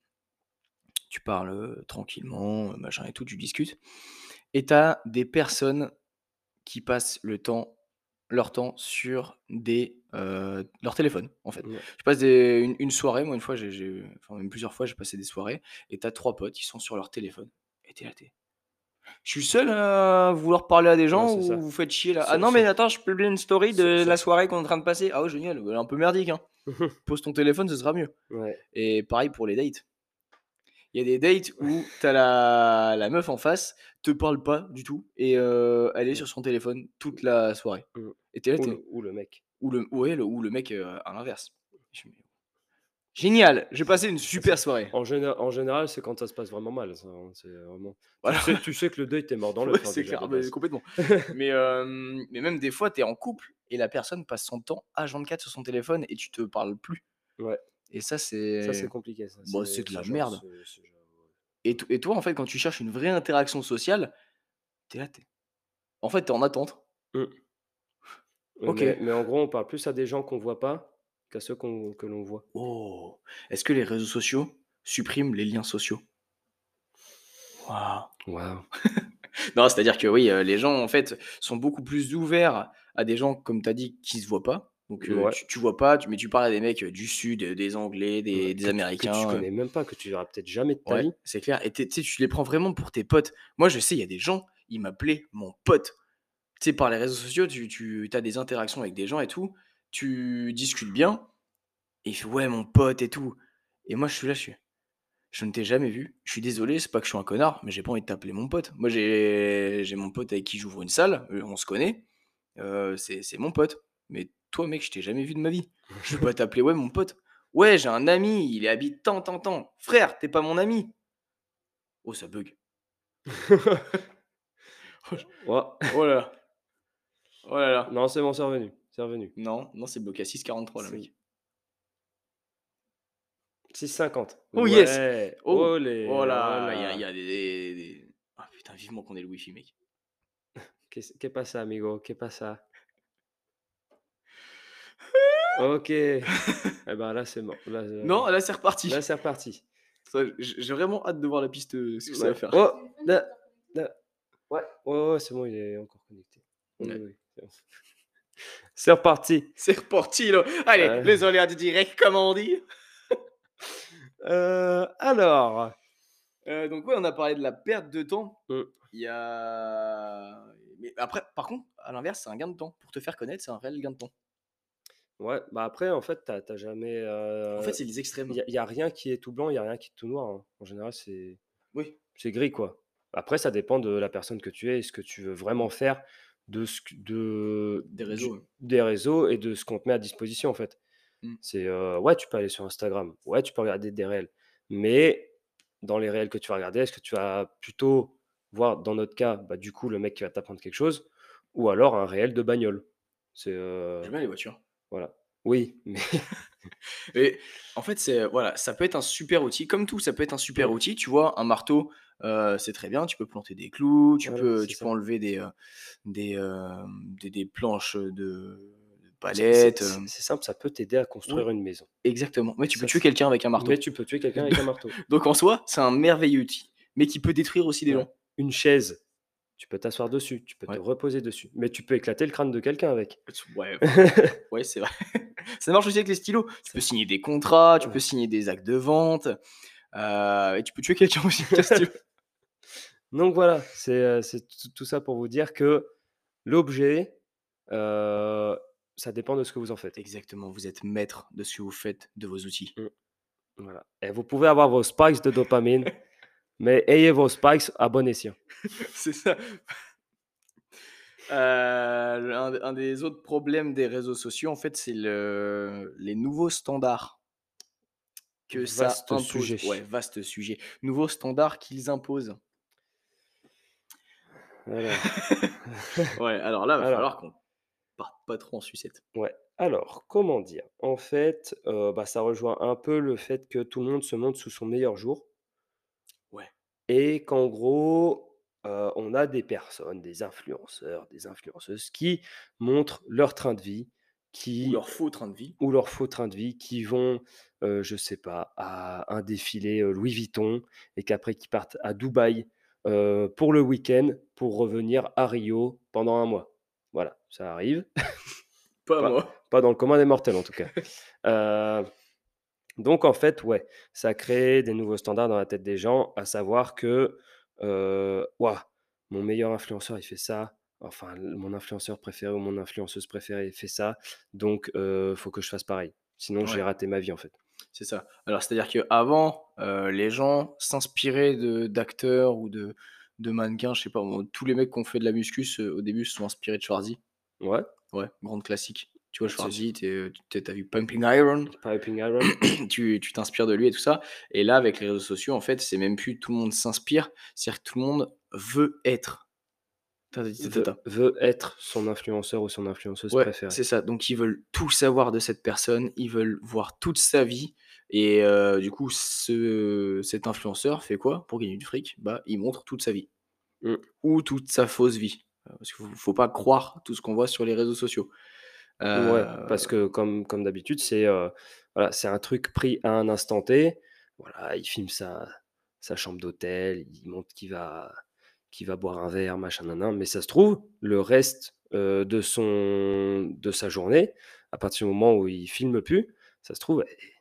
tu parles, heu, tranquillement, machin et tout, tu discutes et tu as des personnes qui passent le temps leur temps sur des, leur téléphone, en fait. Ouais. Je passe des une une soirée, moi, une fois, j'ai enfin, même plusieurs fois, j'ai passé des soirées et tu as 3 potes, ils sont sur leur téléphone et tu es là, tu es: «Je suis le seul à vouloir parler à des gens ou vous faites chier là? Ah non, mais attends, je publie une story de la soirée qu'on est en train de passer. Ah ouais, génial, bah, un peu merdique, hein. *laughs* Pose ton téléphone, ce sera mieux» Ouais. et pareil pour les dates. Il y a des dates où tu as la la meuf en face, te parle pas du tout et heu, elle est sur son téléphone toute la soirée Mmh. et tu es là, Ou le ou le mec. ou le ouais, le ou le mec, heu, à l'inverse. Je me dis: «Génial, j'ai passé une super soirée». En géné en général, c'est quand ça se passe vraiment mal, ça, hein, c'est vraiment tu sais tu sais que le deuil, tu mort dans *laughs* ouais, l'œuf, hein, c'est clair, ah base. complètement. *laughs* Mais hem, mais même des fois, tu es en couple et la personne passe son temps H24 sur son téléphone et tu te parles plus Ouais, et ça, ça, c'est c'est compliqué ça, bah, c'est c'est de la genre merde ce ce genre et to et toi, en fait, quand tu cherches une vraie interaction sociale, tu es là, tu es en fait, tu es en attente. mmh. Mais OK. mais en gros, on parle plus à des gens qu'on voit pas qu'à ceux qu'on que l'on voit. Oh! Est-ce que les réseaux sociaux suppriment les liens sociaux? Waouh! Waouh! *laughs* Non, c'est-à-dire que oui, heu, les gens, en fait, sont beaucoup plus ouverts à des gens, comme tu as dit, qui se voient pas. Donc, Ouais, tu tu vois pas, tu mais tu parles à des mecs, heu, du sud, heu, des Anglais, ouais, des des que tu que tu Américains, heu connais même pas, que tu verras peut-être jamais de ta ouais, vie. c'est clair et tu les prends vraiment pour tes potes. Moi, je sais, il y a des gens, ils m'appelaient mon pote. Tu sais, par les réseaux sociaux, tu tu as des interactions avec des gens et tout, tu discutes bien et il fait: «Ouais, mon pote et tout» et moi, je suis là, je suis Je ne t'ai jamais vu. Je suis désolé, c'est pas que je suis un connard, mais j'ai pas envie de t'appeler mon pote. Moi, j'ai mon pote avec qui j'ouvre une salle, on se connaît, c'est mon pote. Mais toi, mec, je t'ai jamais vu de ma vie. Je vais pas t'appeler: «Ouais, mon pote». «Ouais, j'ai un ami, il habite tant, tant, tant». Frère, tu es pas mon ami. Oh, ça bug. *laughs* Ouais. Oh là là. Oh là là. Non, c'est bon, c'est revenu, c'est revenu. Non, non, c'est bloqué à 6,43 le C'est mec. 6,50. Oh yes! Ouais, Oh! olé, Oh là, il y a y des des des ah putain, vivement qu'on ait le wifi, mec. *laughs* Qu'est-ce qué pasa, amigo? ¿Qué pasa? OK. Eh ben, là, c'est mort. Là, Non, là, c'est reparti. là, c'est reparti. Ça, j'ai vraiment hâte de voir la piste, heu, ce que ça va Ouais. faire. Oh! Da da ouais, ouais, ouais, c'est bon, il est encore connecté. Oui, Ouais. oui, c'est bon. *laughs* C'est reparti. C'est reparti, là. Allez, Heu les aléas du direct, comme on dit. *laughs* Alors donc ouais, on a parlé de la perte de temps. Mmh. Il y a mais après, par contre, à l'inverse, c'est un gain de temps. Pour te faire connaître, c'est un réel gain de temps. Ouais, bah, après, en fait, tu as tu as jamais, En fait, c'est les extrêmes. il y a il y a rien qui est tout blanc, il y a rien qui est tout noir, hein. En général, c'est Oui. c'est gris, quoi. Après, ça dépend de la personne que tu es et ce que tu veux vraiment faire de ce de Des du réseaux, ouais. des réseaux et de ce qu'on te met à disposition, en fait. Mmh. C'est, ouais, tu peux aller sur Instagram, ouais, tu peux regarder des réels, mais dans les réels que tu vas regarder, est-ce que tu vas plutôt voir, dans notre cas, bah, du coup, le mec qui va t'apprendre quelque chose ou alors un réel de bagnole? C'est, heu, J'aime bien les voitures. Voilà. Oui, mais *laughs* Et en fait, c'est voilà, ça peut être un super outil. Comme tout, ça peut être un super outil. Tu vois, un marteau, heu, c'est très bien. Tu peux planter des clous, tu Voilà, peux tu peux enlever des, des, hem, des des planches, de palettes, c'est simple, ça peut t'aider à construire une maison. exactement. Mais tu peux tuer quelqu'un avec un marteau. mais tu peux tuer quelqu'un avec un marteau. *laughs* Donc en soi, c'est un merveilleux outil, mais qui peut détruire aussi des Ouais. gens. Une chaise, tu peux t'asseoir dessus, tu peux te reposer dessus, mais tu peux éclater le crâne de quelqu'un avec. Ouais, *laughs* *laughs* ouais, c'est vrai. *laughs* Ça marche aussi avec les stylos. Tu peux signer des contrats, tu Ouais. peux signer des actes de vente, heu, et tu peux tuer quelqu'un aussi avec un stylo. Donc voilà, c'est, c'est tout ça pour vous dire que l'objet, heu, ça dépend de ce que vous en faites. Exactement, vous êtes maître de ce que vous faites de vos outils. Mmh. Voilà et vous pouvez avoir vos spikes de dopamine, mais ayez vos spikes à bon escient. *laughs* C'est ça. Heu, un un des autres problèmes des réseaux sociaux, en fait, c'est le les nouveaux standards que ça Vaste impose. sujet. Ouais, vaste sujet. Nouveaux standards qu'ils imposent. Alors, *laughs* Ouais, alors là, va Alors. falloir qu'on parte pas trop en sucette. ouais, alors comment dire? En fait, heu, bah, ça rejoint un peu le fait que tout le monde se montre sous son meilleur jour. Et qu'en gros, on a des personnes, des influenceurs, des influenceuses qui montrent leur train de vie, qui Ou leur faux train de vie. ou leur faux train de vie, qui vont, heu, je sais pas, à un défilé, Louis Vuitton et qu'après qui partent à Dubaï, pour le week-end, pour revenir à Rio pendant un mois. Voilà, ça arrive, Pas Pas- moi. pas dans le commun des mortels en tout cas. *laughs* Donc en fait, ouais, ça crée des nouveaux standards dans la tête des gens, à savoir que, ouah, mon meilleur influenceur, il fait ça, enfin mon influenceur préféré ou mon influenceuse préférée fait ça, donc heu, faut que je fasse pareil. Sinon j'ai raté ma vie en fait. C'est ça. Alors, c'est-à-dire qu'avant, les gens s'inspiraient d'acteurs ou de de mannequins, je sais pas tous les mecs qui ont fait de la muscu au début se sont inspirés de Schwarzy. Ouais, Ouais, grande classique. Tu vois, Schwarzy, tu es, tu as vu Pumping Iron, Piping Iron. *clears throat* tu t'inspires de lui et tout ça et là, avec les réseaux sociaux, en fait, c'est même plus tout le monde s'inspire, c'est-à-dire que tout le monde veut être. Veut, être son influenceur ou son influenceuse Ouais, préférée. c'est ça. Donc ils veulent tout savoir de cette personne, ils veulent voir toute sa vie et heu, du coup, ce cet influenceur fait quoi pour gagner du fric? Bah, il montre toute sa vie Mmh. ou toute sa fausse vie. Parce qu'il faut faut pas croire tout ce qu'on voit sur les réseaux sociaux. Ouais, Heu, parce que comme comme d'habitude, c'est, heu, voilà, c'est un truc pris à un instant T. Voilà, il filme sa sa chambre d'hôtel, il montre qu'il va qu'il va boire un verre, machin nin mais ça se trouve, le reste, heu, de son de sa journée, à partir du moment où il filme plus, ça se trouve, elle est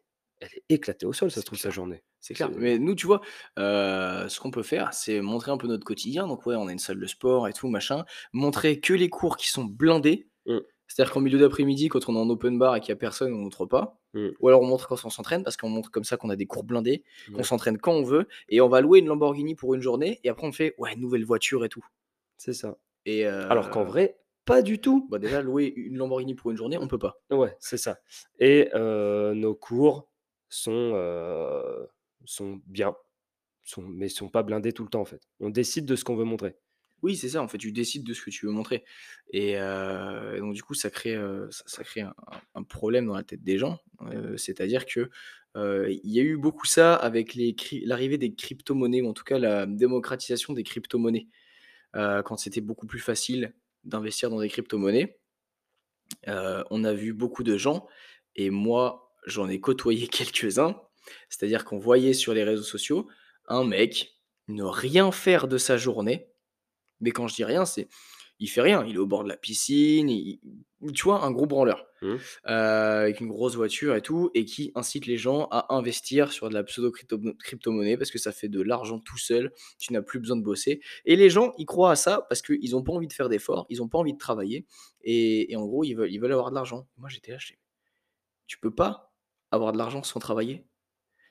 elle est éclatée au sol, ça se trouve, sa journée. c'est clair. Mais nous, tu vois, ce qu'on peut faire, c'est montrer un peu notre quotidien. Donc ouais, on a une salle de sport et tout machin. Montrer que les cours qui sont blindés. Mmh. C'est-à-dire qu'en milieu d'après-midi, quand on est en open bar et qu'il y a personne, on montre pas. Mmh. Ou alors on montre quand on s'entraîne, parce qu'on montre comme ça qu'on a des cours blindés, qu'on Ouais. s'entraîne quand on veut et on va louer une Lamborghini pour une journée et après on fait: «Ouais, nouvelle voiture et tout» C'est ça. et Alors qu'en vrai, pas du tout. bah, déjà louer une Lamborghini pour une journée, on peut pas. Ouais, c'est ça et heu, nos cours sont, heu, sont bien, sont mais sont pas blindés tout le temps, en fait. On décide de ce qu'on veut montrer. Oui, c'est ça, en fait, tu décides de ce que tu veux montrer et donc du coup, ça crée, un problème dans la tête des gens, c'est-à-dire que, il y a eu beaucoup ça avec l'arrivée des cryptomonnaies ou en tout cas la démocratisation des cryptomonnaies, quand c'était beaucoup plus facile d'investir dans des cryptomonnaies. On a vu beaucoup de gens et moi, j'en ai côtoyé *laughs* quelques-uns, c'est-à-dire qu'on voyait sur les réseaux sociaux un mec ne rien faire de sa journée, mais quand je dis rien, c'est il fait rien, il est au bord de la piscine, il tu vois? Un gros branleur, Mmh. heu, avec une grosse voiture et tout et qui incite les gens à investir sur de la pseudo crypto crypto-monnaie parce que ça fait de l'argent tout seul, tu n'as plus besoin de bosser et les gens, ils croient à ça parce qu'ils ont pas envie de faire d'efforts, ils ont pas envie de travailler et et en gros, ils veulent ils veulent avoir de l'argent. Moi, j'étais là, je fais: «Tu peux pas avoir de l'argent sans travailler».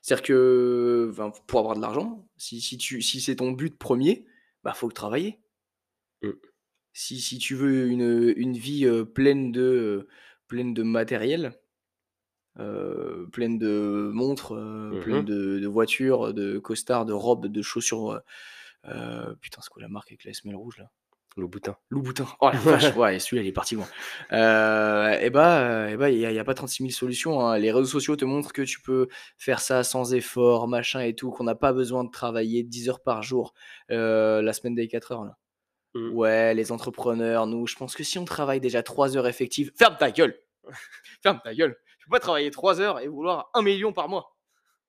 C'est-à-dire que, pour avoir de l'argent, si si tu si c'est ton but premier, bah, faut travailler. Mmh. Si si tu veux une, une vie, pleine de, pleine de matériel, pleine de montres, Mmh pleine de de voitures, de costards, de robes, de chaussures, putain, c'est quoi la marque avec la semelle rouge là? Louboutin. Louboutin. Oh la vache! *laughs* Ouais, celui-là, il est parti loin. Heu et bah, et bah, il y a il y a pas 36 000 solutions, hein. Les réseaux sociaux te montrent que tu peux faire ça sans effort, machin et tout, qu'on n'a pas besoin de travailler 10 heures par jour, la semaine des 4 heures là. Mmh. Ouais, les entrepreneurs, nous, je pense que si on travaille déjà 3 heures effectives ferme ta gueule! *laughs* Ferme ta gueule! Tu peux pas travailler 3 heures et vouloir 1 000 000 par mois.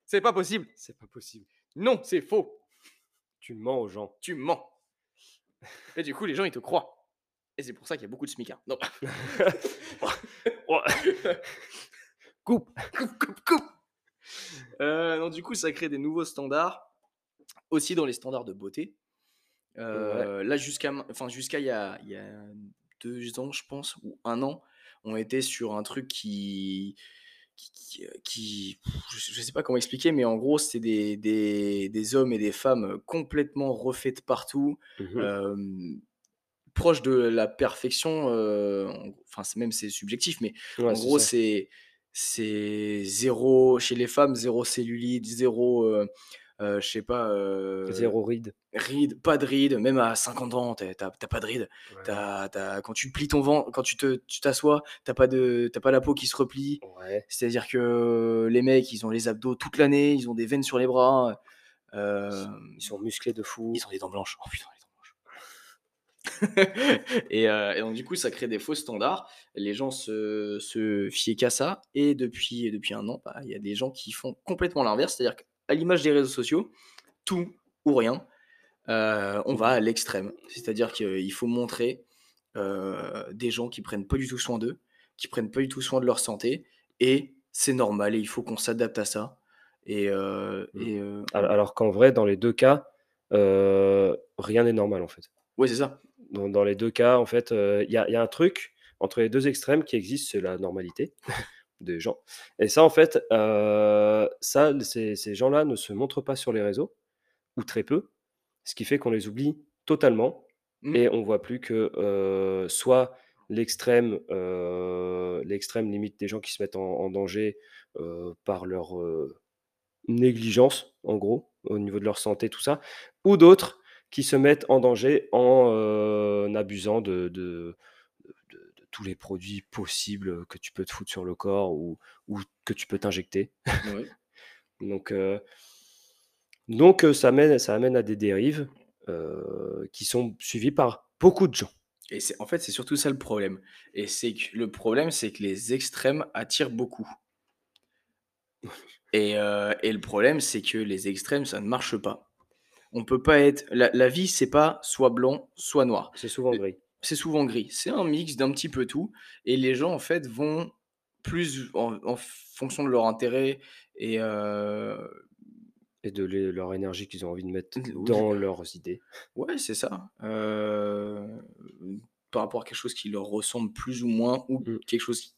C'est pas possible. C'est pas possible. Non, c'est faux. Tu mens aux gens. Tu mens. Et du coup, les gens, ils te croient. Et c'est pour ça qu'il y a beaucoup de smicards. Non. *laughs* *laughs* Coupe! Coupe, coupe, coupe! Heu, donc du coup, ça crée des nouveaux standards, aussi dans les standards de beauté. Ouais. Heu, là, jusqu'à enfin, jusqu'à il y a il y a 2 ans, je pense, ou 1 an, on était sur un truc qui qui qui je je sais pas comment expliquer, mais en gros, c'est des des des hommes et des femmes, complètement refaits de partout, Mmh proches de la perfection, enfin, c'est même c'est subjectif, mais Ouais, en gros, c'est c'est 0 chez les femmes, 0 cellulite, 0, heu heu, je sais pas, heu, 0 rides. rides, pas de rides, même à 50 ans, tu es tu as tu as pas de rides. Tu Ouais. as as quand tu plies ton ven quand tu t'assois, tu as pas de as pas la peau qui se replie. Ouais. C'est-à-dire que les mecs, ils ont les abdos toute l'année, ils ont des veines sur les bras, Ils hem, ils sont musclés de fou. ils ont des dents blanches. Oh putain, les dents blanches. *laughs* Et donc du coup, ça crée des faux standards. Les gens se se fiaient qu'à ça et depuis depuis 1 an, bah, il y a des gens qui font complètement l'inverse. C'est-à-dire qu'à l'image des réseaux sociaux, tout ou rien, heu, on va à l'extrême. C'est-à-dire qu'il faut montrer, heu, des gens qui prennent pas du tout soin d'eux, qui prennent pas du tout soin de leur santé et c'est normal et il faut qu'on s'adapte à ça et heu Mmh. et alors qu'en vrai, dans les 2 cas, rien n'est normal, en fait. ouais, c'est ça. Dans dans les 2 cas, en fait, il y y a un truc entre les 2 extrêmes qui existe, c'est la normalité des gens et ça, en fait, heu, ça, ces ces gens-là ne se montrent pas sur les réseaux ou très peu, ce qui fait qu'on les oublie totalement Mmh. et on voit plus que, heu, soit l'extrême, heu, l'extrême limite des gens qui se mettent en en danger, par leur, négligence, en gros, au niveau de leur santé, tout ça, ou d'autres qui se mettent en danger en, abusant de de tous les produits possibles, que tu peux te foutre sur le corps ou ou que tu peux t'injecter. Ouais. *laughs* Donc heu donc heu, ça mène ça amène à des dérives, heu, qui sont suivies par beaucoup de gens. Et c'est en fait, c'est surtout ça le problème et c'est que le problème, c'est que les extrêmes attirent beaucoup et et le problème, c'est que les extrêmes, ça ne marche pas. On peut pas être la la vie, c'est pas soit blanc, soit noir. C'est souvent gris. C'est souvent gris. C'est un mix d'un petit peu tout et les gens, en fait, vont plus en en fonction de leur intérêt et heu, Et de les leur énergie qu'ils ont envie de mettre oui, dans leurs idées. ouais, c'est ça, heu, par rapport à quelque chose qui leur ressemble plus ou moins ou Mmh. quelque chose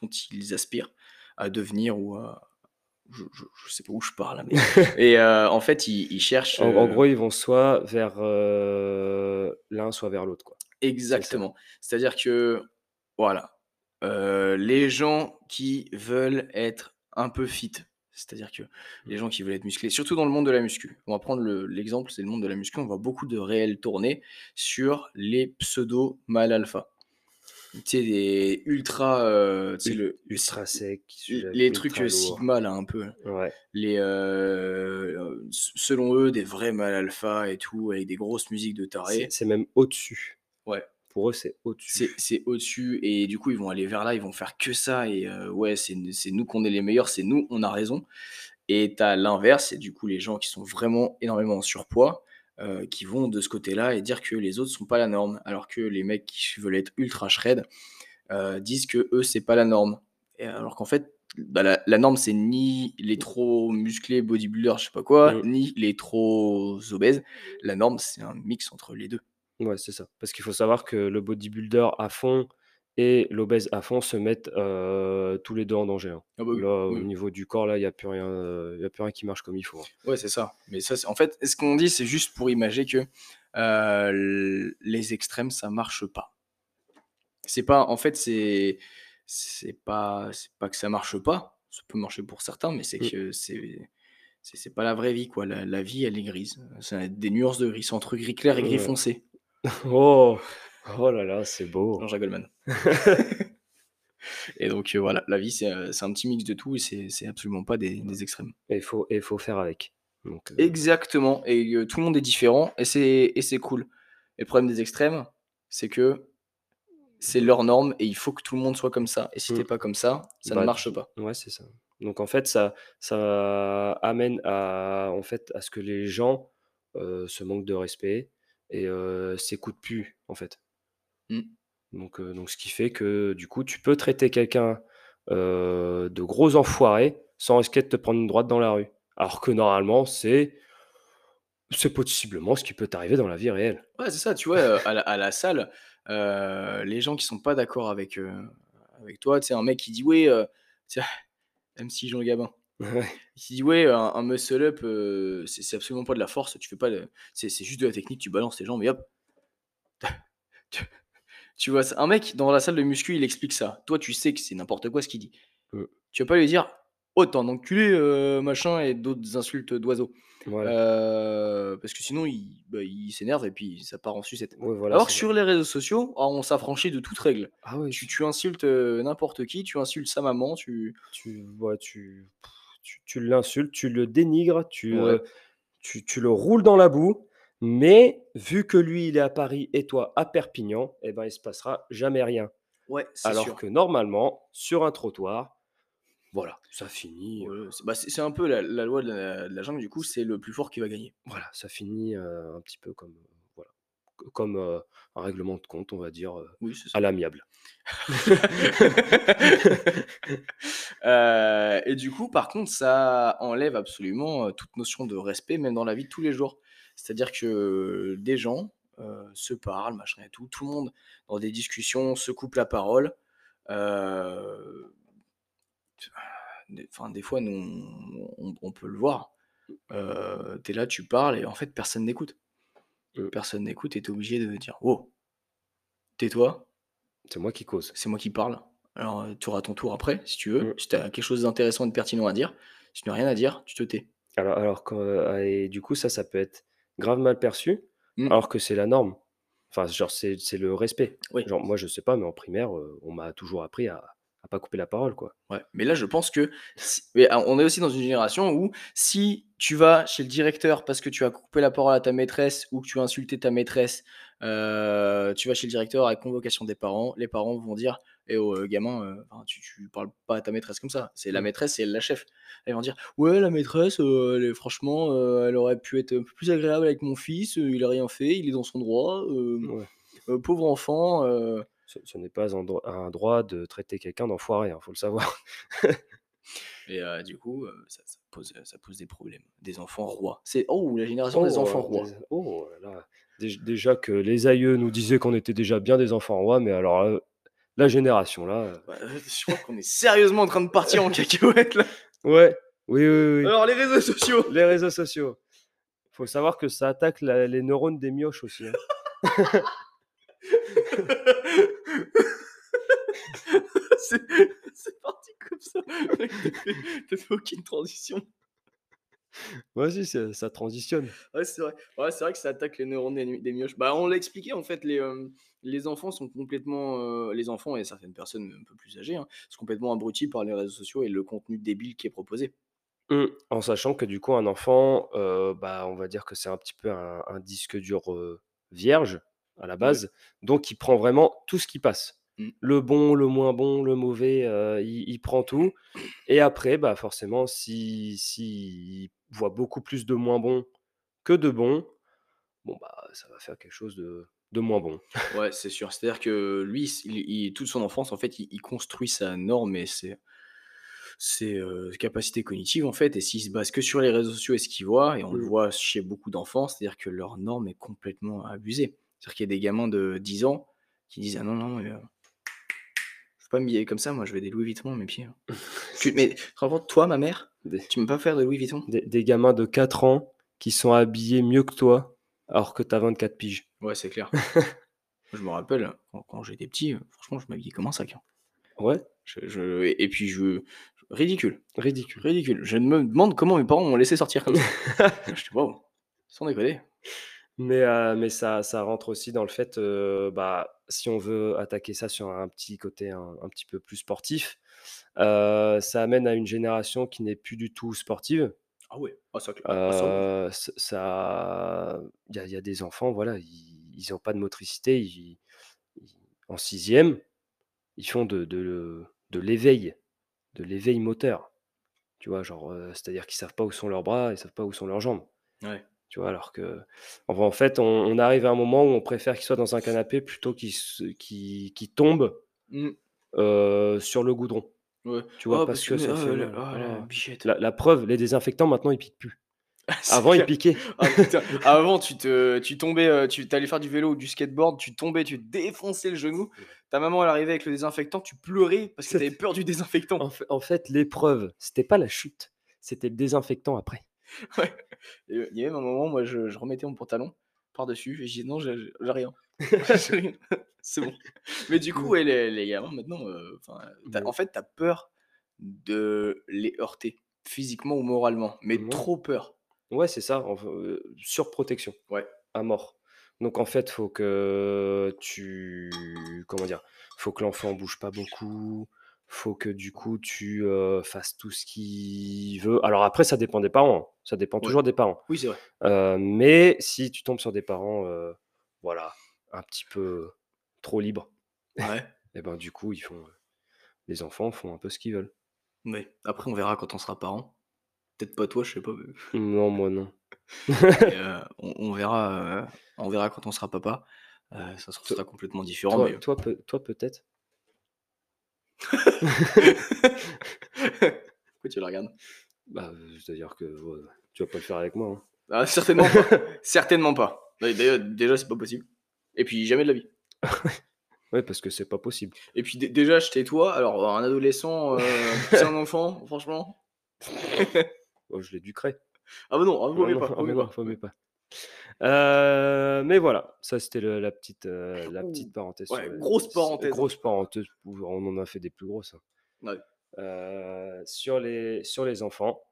dont ils aspirent à devenir ou à je je je sais pas où je pars là, mais *laughs* et heu, en fait, ils ils cherchent, En gros, ils vont soit vers, l'un, soit vers l'autre, quoi. Exactement. C'est-à-dire que, voilà, heu, les gens qui veulent être un peu fit, C'est-à-dire que les gens qui veulent être musclés, surtout dans le monde de la muscu, on va prendre le- l'exemple, c'est le monde de la muscu, on voit beaucoup de réels tourner sur les pseudo mal alpha. Tu sais, des ultra, euh, tu sais, Ul- le, ultra sec, les ultra trucs euh, lourd. sigma là un peu. Ouais. Les, euh, euh, selon eux, des vrais mal alpha et tout, avec des grosses musiques de. C'est c'est même au-dessus. Ouais. Pour eux, c'est au-dessus. C'est au-dessus et du coup ils vont aller vers là, ils vont faire que ça et euh, ouais c'est nous qu'on est les meilleurs, c'est nous, on a raison. Et t'as l'inverse, c'est du coup les gens qui sont vraiment énormément en surpoids, euh, qui vont de ce côté-là et dire que les autres sont pas la norme, alors que les mecs qui veulent être ultra shred euh, disent que eux c'est pas la norme. Et alors qu'en fait bah, la, la norme c'est ni les trop musclés bodybuilders, je sais pas quoi, Mm. ni les trop obèses. La norme c'est un mix entre les deux. Ouais, c'est ça. Parce qu'il faut savoir que le bodybuilder à fond et l'obèse à fond se mettent euh, tous les deux en danger. hein. Ah bah oui, Là, au oui. niveau du corps, là, il n'y a, plus rien, euh, y a plus rien qui marche comme il faut. hein. Ouais, c'est ça. Mais ça, c'est- en fait, ce qu'on dit, c'est juste pour imaginer que euh, l- les extrêmes, ça marche pas. C'est pas, en fait, c'est, c'est pas, c'est pas que ça marche pas. Ça peut marcher pour certains, mais c'est Mm. que c'est, c'est, c'est pas la vraie vie, quoi. La, la vie, elle est grise. C'est des nuances de gris, c'est entre gris clair et gris Ouais. foncé. *laughs* Oh, oh là là, c'est beau. Jean-Jacques Goldman. *laughs* et donc, euh, voilà, la vie, c'est, euh, c'est un petit mix de tout et c'est, absolument pas des, des extrêmes. Et il faut, et faut faire avec. Donc, euh, Exactement, et euh, tout le monde est différent, et c'est cool. Et le problème des extrêmes, c'est que c'est leur norme, et il faut que tout le monde soit comme ça. Et si Mm. t'es pas comme ça, ça Bah, ne marche pas. Ouais, c'est ça. Donc en fait, ça, ça amène à, en fait, à ce que les gens se manquent de respect et s'écoutent plus, en fait. Mm. Donc, donc ce qui fait que du coup, tu peux traiter quelqu'un de gros enfoiré sans risquer de te prendre une droite dans la rue. Alors que normalement, c'est c'est possiblement ce qui peut t'arriver dans la vie réelle. Ouais, c'est ça, tu vois, euh, à la, à la salle, euh, les gens qui sont pas d'accord avec, euh, avec toi, tu sais, un mec qui dit, ouais, tiens, *laughs* MC Jean Gabin, Ouais. qui dit, ouais, un, un muscle-up, euh, c'est c'est absolument pas de la force, tu fais pas de- c'est c'est juste de la technique, tu balances tes jambes et hop. *laughs* Tu- Tu vois, un mec dans la salle de muscu, il explique ça. Toi, tu sais que c'est n'importe quoi ce qu'il dit. Mm. Tu vas pas lui dire, oh, t'es un enculé, euh, machin, et d'autres insultes d'oiseaux. Voilà. Euh, parce que sinon, il, bah, il s'énerve et puis ça part en sucette. Ouais, voilà, Alors que c'est ça. sur les réseaux sociaux, ah, on s'affranchit de toute règle. Ah tu insultes euh, n'importe qui, tu insultes sa maman, tu. tu, ouais, tu, tu, tu l'insultes, tu le dénigres, tu, Ouais. tu, tu le roules dans la boue, mais vu que lui, il est à Paris et toi à Perpignan, eh ben, il se passera jamais rien. Ouais, Alors sûr. que normalement, sur un trottoir, voilà, ça finit, euh, c'est bah, c'est- un peu la, la loi de la, de la jungle, du coup, c'est le plus fort qui va gagner. voilà, ça finit euh, un petit peu comme, comme euh, un règlement de compte, on va dire, euh, Oui, à l'amiable. *laughs* Euh, et du coup, par contre, ça enlève absolument toute notion de respect, même dans la vie de tous les jours. C'est-à-dire que des gens se parlent, machin et tout, tout le monde dans des discussions se coupe la parole. Des, des fois, nous, on, on- peut le voir. Euh, t'es là, tu parles, et en fait, personne n'écoute. Mm. Personne n'écoute, et t'es obligé de dire Oh, tais-toi, C'est moi qui cause. c'est moi qui parle. Alors, euh, tu auras ton tour après, si tu veux. Mm. Si tu as quelque chose d'intéressant et de pertinent à dire, si tu n'as rien à dire, tu te tais. Alors, alors quand, euh, et du coup, ça, ça peut être grave mal perçu, Mm. alors que c'est la norme. Enfin, genre, c'est c'est le respect. Oui. Genre, moi, je sais pas, mais en primaire, euh, on m'a toujours appris à, à pas couper la parole, quoi. Ouais. Mais là, je pense que. si- ah, on est aussi dans une génération où si tu vas chez le directeur parce que tu as coupé la parole à ta maîtresse ou que tu as insulté ta maîtresse, euh, tu vas chez le directeur avec convocation des parents. Les parents vont dire Eh oh, euh, gamin, euh, tu, tu parles pas à ta maîtresse comme ça. C'est la Mm. maîtresse et elle la chef. Ils vont dire Ouais, la maîtresse, euh, elle est- franchement, euh, elle aurait pu être un peu plus agréable avec mon fils. il a rien fait, il est dans son droit. Ouais. pauvre enfant. Euh, Ce, ce n'est pas un, dro- un droit de traiter quelqu'un d'enfoiré, il faut le savoir. *laughs* Et euh, du coup, euh, ça, ça pose, ça pose des problèmes. Des enfants rois. C'est oh la génération des Oh, enfants euh, rois. des- oh là là. Dé- Déjà que les aïeux nous disaient qu'on était déjà bien des enfants rois, mais alors euh, la génération là. euh, Bah, euh, je crois qu'on est sérieusement en train de partir en cacahuète là. Ouais, oui, oui, oui. Alors les réseaux sociaux. Les réseaux sociaux. Faut savoir que ça attaque la- les neurones des mioches aussi. hein. *laughs* *laughs* C'est parti comme ça. Tu fait aucune transition. Vas-y, ça ça transitionne. Ouais, c'est vrai. Ouais, c'est vrai que ça attaque les neurones des mioches. Bah, on l'a expliqué, en fait, les, hem, les enfants sont complètement, heu, les enfants et certaines personnes un peu plus âgées, hein, sont complètement abrutis par les réseaux sociaux et le contenu débile qui est proposé. Mmh, en sachant que du coup un enfant, heu, bah, on va dire que c'est un petit peu un un disque dur, vierge à la Ouais. base, donc il prend vraiment tout ce qui passe. Mmh. Le bon, le moins bon, le mauvais, heu, il il prend tout et après, bah, forcément si s'il voit beaucoup plus de moins bon que de bon, bon, bah, ça va faire quelque chose de de moins bon. Ouais, c'est sûr. C'est-à-dire que lui, s il il toute son enfance, en fait, il il construit sa norme et ses ses, heu, capacités cognitives, en fait et s'il se base que sur les réseaux sociaux et ce qu'il voit et on le Mmh. voit chez beaucoup d'enfants, c'est-à-dire que leur norme est complètement abusée. C'est-à-dire qu'il y a des gamins de 10 ans qui disent: «Ah non, non, mais heu, je peux pas m'habiller comme ça, moi je veux des Louis Vuitton à mes pieds, hein». *laughs* Tu mais toi, ma mère, Des tu peux pas faire de Louis Vuitton? des des gamins de 4 ans qui sont habillés mieux que toi, alors que tu as 24 piges. Ouais, c'est clair. *laughs* Je me rappelle, quand quand j'étais petit, franchement, je m'habillais comme un sac, hein. Ouais, Je je et puis je ridicule, ridicule. ridicule. Je me demande comment mes parents m'ont laissé sortir comme ça. *laughs* Je dis: «Waouh, sans déconner». Mais heu, mais ça ça rentre aussi dans le fait, heu, bah, si on veut attaquer ça sur un petit côté un un petit peu plus sportif, heu, ça amène à une génération qui n'est plus du tout sportive. Ah ah ça ah ah ça oui. Ça il y a il y a des enfants, voilà, ils ils ont pas de motricité, ils ils en sixième, ils font de de de l'éveil, de l'éveil moteur, tu vois? Genre, c'est-à-dire qu'ils savent pas où sont leurs bras, ils savent pas où sont leurs jambes. Ouais. Tu vois? Alors que en en fait, on on arrive à un moment où on préfère qu'il soit dans un canapé plutôt qu'il tombe, Mmh. sur le goudron. Ouais. Tu vois? «Oh Parce parce que ça oh fait la oh la Voilà. bichette». La la preuve, les désinfectants maintenant ils piquent plus. *laughs* Ah Avant ils piquaient. Ah *laughs* avant tu te tu tombais, heu, tu allais faire du vélo ou du skateboard, tu tombais, tu défonçais le genou. Ta maman elle arrivait avec le désinfectant, tu pleurais parce que tu avais peur du désinfectant. en fait en fait l'épreuve, c'était pas la chute, c'était le désinfectant après. *laughs* Ouais. Et heu, il y a même un moment, moi je je remettais mon pantalon par-dessus et je dis: «Non, *laughs* *laughs* j'ai rien, c'est bon». Mais du coup, Ouais. les les gamins maintenant, Mais en fait, tu as peur de les heurter physiquement ou moralement, mais trop peur. Ouais, c'est ça, enf heu, surprotection. Ouais. À mort. Donc en fait, faut que tu comment dire? Faut que l'enfant bouge pas beaucoup, faut que du coup tu, fasses tout ce qu'il veut. Alors après ça dépend des parents, hein, ça dépend Ouais. toujours des parents. Oui, c'est vrai. Mais si tu tombes sur des parents, voilà, un petit peu trop libres Ouais. *laughs* et ben du coup ils font, heu, les enfants font un peu ce qu'ils veulent. Ouais. Après on verra quand on sera parents. Peut-être pas toi, je sais pas, mais *laughs* Non, moi non. *laughs* on on verra, on verra quand on sera papa. Ça Toi sera complètement différent, toi mais toi peut toi peut-être? *laughs* Pourquoi tu la regardes? Bah, c'est-à-dire que, tu vas pas le faire avec moi, Ah, hein. certainement pas, *laughs* certainement pas. D'a d'ailleurs, déjà, c'est pas possible et puis jamais de la vie *laughs* Ouais, parce que c'est pas possible. et puis dé déjà, je tais-toi, alors un adolescent, heu, pousser un enfant, franchement. Oh, je l'éduquerai. Ah bah non, ah Ah mieux non, pas, ah bah mieux non, pas. mieux pas. Heu, mais voilà, ça c'était la petite, heu, la petite parenthèse ouais, grosse parenthèse, hein. grosse parenthèse, on en a fait des plus grosses, hein. Ouais Heu, sur les sur les enfants.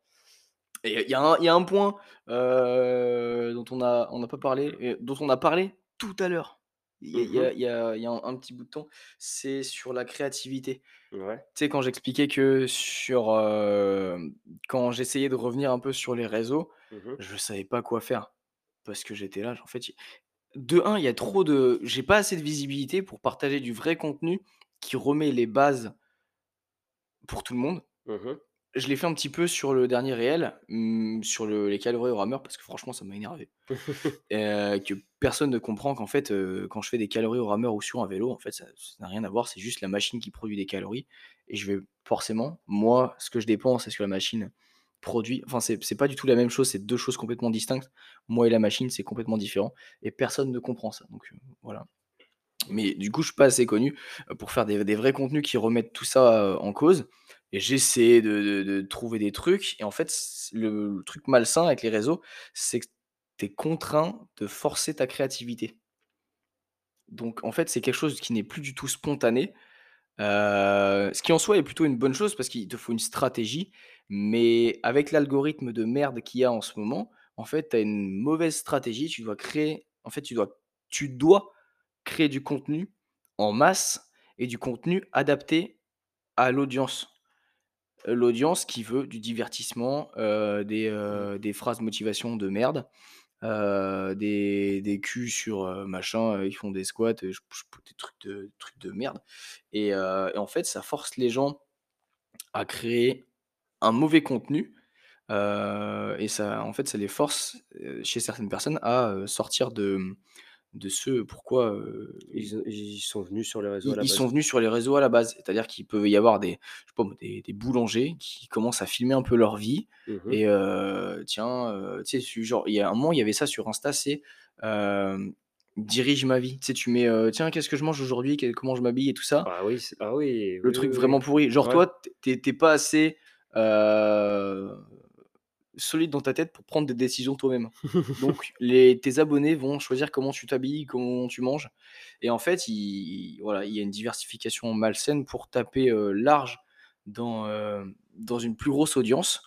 il y a y a un point, dont on a on n'a pas parlé et dont on a parlé tout à l'heure. Il y a il Mmh y a mh. il y a il y a un petit bout de temps, c'est sur la créativité. Ouais. Tu sais, quand j'expliquais que sur, quand j'essayais de revenir un peu sur les réseaux, Mmh mh. je savais pas quoi faire. Parce que j'étais là, en fait, de un, il y a trop de j'ai pas assez de visibilité pour partager du vrai contenu qui remet les bases pour tout le monde. Mmh mh. Je l'ai fait un petit peu sur le dernier réel, mmh, sur le les calories au rameur parce que franchement ça m'a énervé. Heu, *laughs* que personne ne comprend qu'en fait, quand je fais des calories au rameur ou sur un vélo, en fait, ça ça n'a rien à voir, c'est juste la machine qui produit des calories et je vais forcément, moi, ce que je dépense et ce que la machine produit, enfin, c'est pas du tout la même chose, c'est 2 choses complètement distinctes. Moi et la machine, c'est complètement différent et personne ne comprend ça, donc heu, voilà. Mais du coup, je suis pas assez connu, heu, pour faire des vrais contenus qui remettent tout ça, heu, en cause et j'essaie de trouver des trucs et en fait, le truc malsain avec les réseaux, c'est que tu es contraint de forcer ta créativité. Donc en fait, c'est quelque chose qui n'est plus du tout spontané. Ce qui en soi est plutôt une bonne chose parce qu'il te faut une stratégie, mais avec l'algorithme de merde qu'il y a en ce moment, en fait, tu as une mauvaise stratégie. Tu dois créer en fait, tu dois tu dois créer du contenu en masse et du contenu adapté à l'audience. Heu, l'audience qui veut du divertissement, heu, des, Mmh. heu, des phrases motivation de merde, heu, des des culs sur, machin, ils font des squats, des trucs de trucs de merde et en fait, ça force les gens à créer un mauvais contenu, heu et ça en fait, ça les force, heu, chez certaines personnes à, heu, sortir de, de ce pourquoi, Ils ont ils sont venus sur les réseaux à ils la ils sont base. venus sur les réseaux à la base. C'est-à-dire qu'il peut y avoir des je sais pas moi, des des boulangers qui commencent à filmer un peu leur vie Mmh mh. et tiens, tu sais, genre, il y a un moment, il y avait ça sur Insta, c'est, dirige ma vie. Tu sais, tu mets, «Tiens, qu'est-ce que je mange aujourd'hui? Comment je m'habille?» et tout ça. Ah oui, ah oui, Le oui, truc oui, oui. vraiment pourri. Genre Ouais. toi, tu es tu pas assez, heu, solide dans ta tête pour prendre des décisions toi-même. Donc *laughs* les tes abonnés vont choisir comment tu t'habilles, comment tu manges et en fait, il voilà, il y a une diversification malsaine pour taper, heu, large dans, heu, dans une plus grosse audience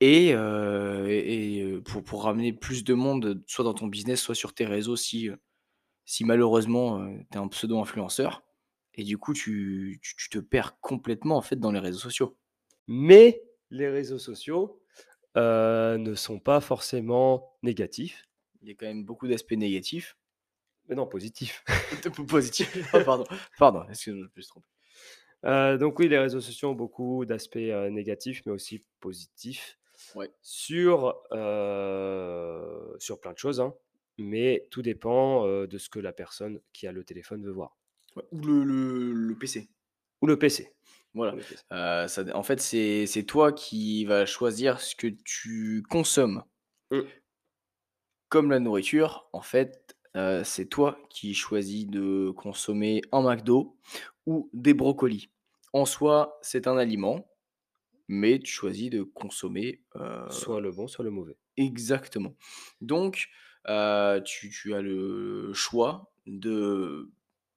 et et pour pour ramener plus de monde, soit dans ton business, soit sur tes réseaux si, si malheureusement, heu, tu es un pseudo-influenceur et du coup tu tu tu te perds complètement en fait dans les réseaux sociaux. Mais les réseaux sociaux, heu, ne sont pas forcément négatifs, Il y a quand même beaucoup d'aspects négatifs. mais non positifs. *laughs* Positifs. *laughs* Oh pardon, pardon, excuse-moi, je me suis trompé. Heu, donc oui, les réseaux sociaux ont beaucoup d'aspects, heu, négatifs, mais aussi positifs Ouais. sur, sur plein de choses, hein, mais tout dépend, de ce que la personne qui a le téléphone veut voir Ouais, ou le le le PC. ou le PC, Voilà, ça en fait, c'est c'est toi qui vas choisir ce que tu consommes. Mmh. Comme la nourriture, en fait, c'est toi qui choisis de consommer un McDo ou des brocolis. En soi, c'est un aliment, mais tu choisis de consommer, Soit le bon, soit le mauvais. exactement. Donc, tu as le choix de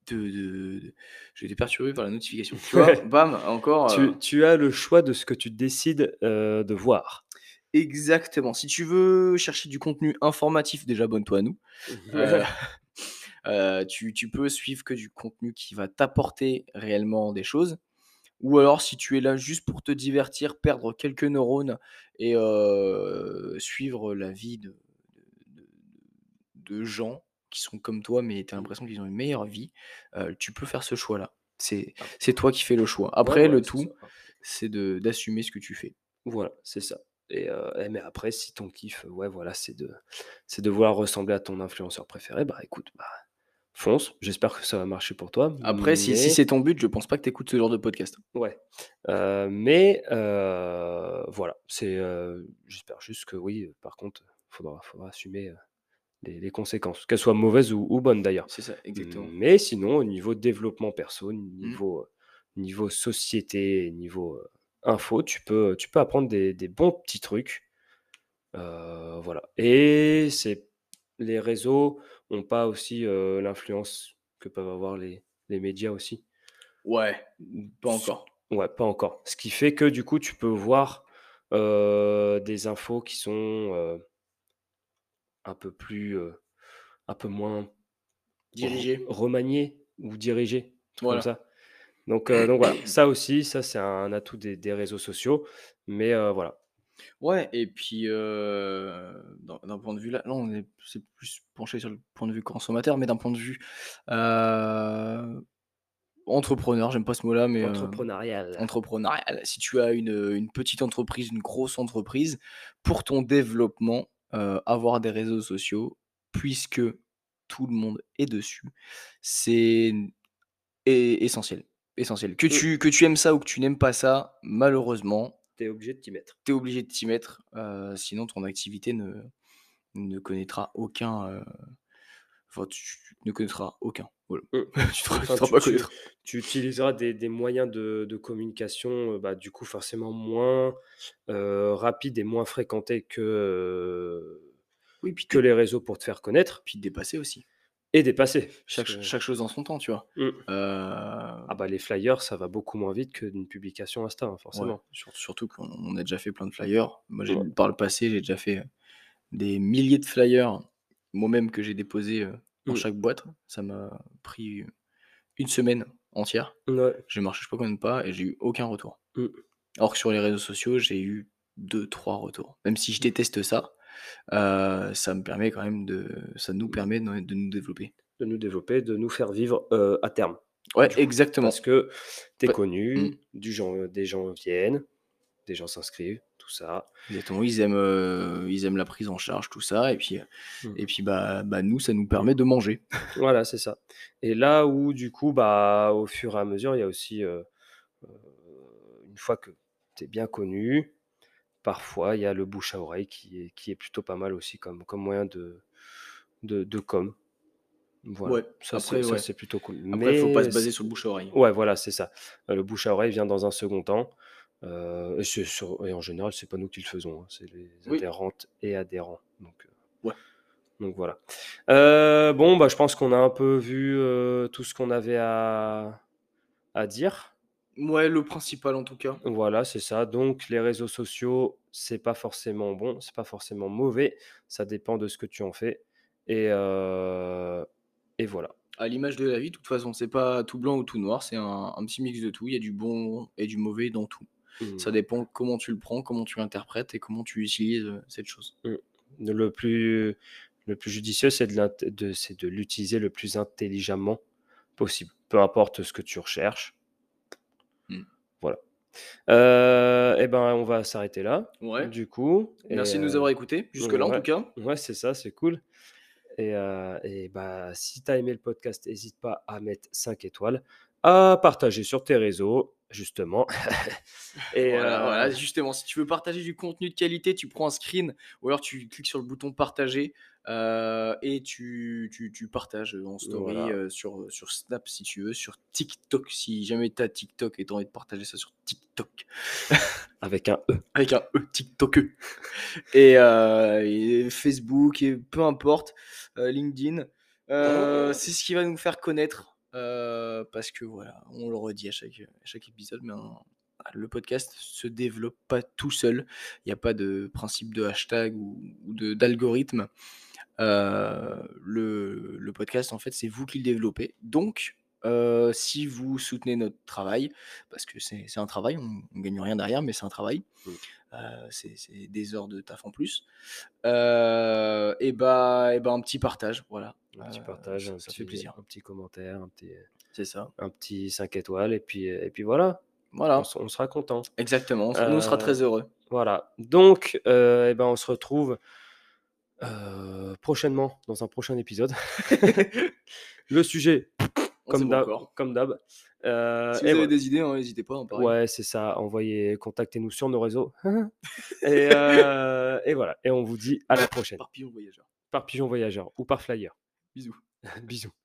de de de j'ai été perturbé par la notification. Tu *laughs* vois? Bam, encore, heu Tu tu as le choix de ce que tu décides, heu, de voir. exactement. Si tu veux chercher du contenu informatif, déjà abonne-toi à nous. *laughs* Heu, *laughs* tu tu peux suivre que du contenu qui va t'apporter réellement des choses ou alors si tu es là juste pour te divertir, perdre quelques neurones et suivre la vie de de de de gens qui sont comme toi, mais tu as Mmh. l'impression qu'ils ont une meilleure vie, tu peux faire ce choix-là. C'est Ah, c'est toi qui fais le choix. ouais, Après le tout, c'est de d'assumer ce que tu fais. Voilà, c'est ça et et mais après si ton kiff, ouais, voilà, c'est de c'est de vouloir ressembler à ton influenceur préféré, bah, écoute, bah, fonce. J'espère que ça va marcher pour toi, Après si c'est ton but, je pense pas que tu écoutes ce genre de podcast. ouais, mais voilà, c'est, j'espère juste que oui, par contre, faudra faudra assumer, les les conséquences, qu'elles soient mauvaises ou ou bonnes d'ailleurs. C'est ça, exactement. Mais sinon, au niveau développement perso, Mmh. niveau, heu, niveau société, niveau, heu, info, tu peux, tu peux apprendre des des bons petits trucs Heu, voilà et c'est les réseaux ont pas aussi, l'influence que peuvent avoir les les médias aussi. Ouais, Mmh, pas encore. ouais, pas encore. Ce qui fait que du coup, tu peux voir, des infos qui sont, un peu plus, heu, un peu moins Dirigé. remaniées ou un truc comme Voilà. ça. Donc heu, donc voilà, ça aussi, ça c'est un atout des des réseaux sociaux, mais heu, voilà. Ouais et puis, d'un point de vue là là on est c'est plus penché sur le point de vue consommateur, mais d'un point de vue, entrepreneur, j'aime pas ce mot-là, mais, Entrepreneurial. entrepreneurial. Si tu as une, une petite entreprise, une grosse entreprise, pour ton développement, avoir des réseaux sociaux, puisque tout le monde est dessus, c'est essentiel, essentiel. Que tu que tu aimes ça ou que tu n'aimes pas ça, malheureusement, tu es obligé de t'y mettre. tu es obligé de t'y mettre, sinon ton activité ne ne connaîtra aucun, enfin tu tu ne connaîtras aucun, voilà. Mmh. *laughs* Tu te Tu pas connaître. utiliseras des des moyens de de communication, heu, bah, du coup, forcément moins, heu, rapides et moins fréquentés que, heu, Oui, puis que les réseaux pour te faire connaître. puis dépasser aussi. Et dépasser. Chaque, que- chose en son temps, tu vois. Mmh. Euh, Ah bah les flyers, ça va beaucoup moins vite qu'une publication Insta, hein, forcément. sur- surtout qu'on on a déjà fait plein de flyers. Moi, Ouais. par le passé, j'ai déjà fait euh, des milliers de flyers, moi-même que j'ai déposé euh, dans Mm. chaque boîte. Ça m'a pris une semaine entière. Ouais. J'ai marché je sais pas combien de pas et j'ai eu aucun retour. Mm. Alors que sur les réseaux sociaux, j'ai eu deux, trois retours. Même si je déteste ça, euh, ça me permet quand même de, ça nous permet de, de nous développer. De nous développer, de nous faire vivre euh, à terme. Ouais, exactement. Parce que tu es connu, Mm. du gens, des gens viennent, des gens s'inscrivent, tout ça. Exactement. Ils aiment, euh, ils aiment la prise en charge, tout ça, et puis, Mm. et puis bah, bah nous, ça nous permet de manger. *laughs* Voilà, c'est ça. Et là où, du coup, bah, au fur et à mesure, il y a aussi, euh, euh, une fois que tu es bien connu, parfois, il y a le bouche à oreille qui est, qui est plutôt pas mal aussi comme, comme moyen de, de, de com. Voilà. Ouais, ça, après, c'est, ça, ouais. c'est plutôt cool. Après, il faut pas se Mais baser sur le bouche à oreille. Ouais, voilà, c'est ça. Le bouche à oreille vient dans un second temps. Euh, et, c'est sur- et en général, c'est pas nous qui le faisons, hein, c'est les Oui. adhérentes et adhérents. Donc, euh, Ouais. donc voilà. Euh, bon, bah, je pense qu'on a un peu vu euh, tout ce qu'on avait à, à dire. Ouais, le principal en tout cas. Voilà, c'est ça. Donc, les réseaux sociaux, c'est pas forcément bon, c'est pas forcément mauvais. Ça dépend de ce que tu en fais. Et, euh, et voilà. À l'image de la vie, de toute façon, c'est pas tout blanc ou tout noir, c'est un, un petit mix de tout. Il y a du bon et du mauvais dans tout. Ça Mm. dépend comment tu le prends, comment tu l'interprètes et comment tu utilises euh, cette chose. Le plus, le plus judicieux, c'est de, l'utiliser le plus intelligemment possible. Peu importe ce que tu recherches. Mm. Voilà. Euh, et ben, on va s'arrêter là. Ouais. Du coup. Merci Et, de nous euh, avoir écoutés jusque-là en tout cas. Ouais, c'est ça, c'est cool. Et, euh, et bah, si tu as aimé le podcast, n'hésite pas à mettre 5 étoiles, à partager sur tes réseaux, justement. *laughs* et Voilà, euh, voilà, justement, si tu veux partager du contenu de qualité, tu prends un screen ou alors tu cliques sur le bouton partager euh, et tu, tu, tu partages en story Voilà. euh, sur, sur Snap si tu veux, sur TikTok si jamais tu as TikTok et tu as envie de partager ça sur TikTok *laughs* avec un E. avec un E, TikTok E. *laughs* Et, et Facebook et peu importe, LinkedIn, c'est ce qui va nous faire connaître euh, parce que voilà, on le redit à chaque, chaque épisode, mais le podcast se développe pas tout seul. Il n'y a pas de principe de hashtag ou, ou de d'algorithme. Euh, le, le podcast, en fait, c'est vous qui le développez. Donc, euh, si vous soutenez notre travail, parce que c'est un travail, on ne gagne rien derrière, mais c'est un travail, Mm. euh, c'est des heures de taf en plus, euh, et, bah, et bah un petit partage, voilà. Un petit partage, ça, un, ça petit, fait plaisir. un petit commentaire, un petit, C'est ça. un petit 5 étoiles, et puis, et puis voilà, Voilà, on, sera content. exactement. On, nous, on sera très heureux. Voilà. Donc, eh ben, on se retrouve prochainement dans un prochain épisode. *laughs* Le sujet, comme pas d'hab. Euh, Si vous avez voilà. des idées, hein, n'hésitez pas. hein, pareil. Ouais, c'est ça. Envoyez, contactez-nous sur nos réseaux. *laughs* *laughs* et, euh, et voilà. Et on vous dit à la prochaine. Par pigeon voyageur. Par pigeon voyageur ou par flyer. Bisous. *laughs* Bisous.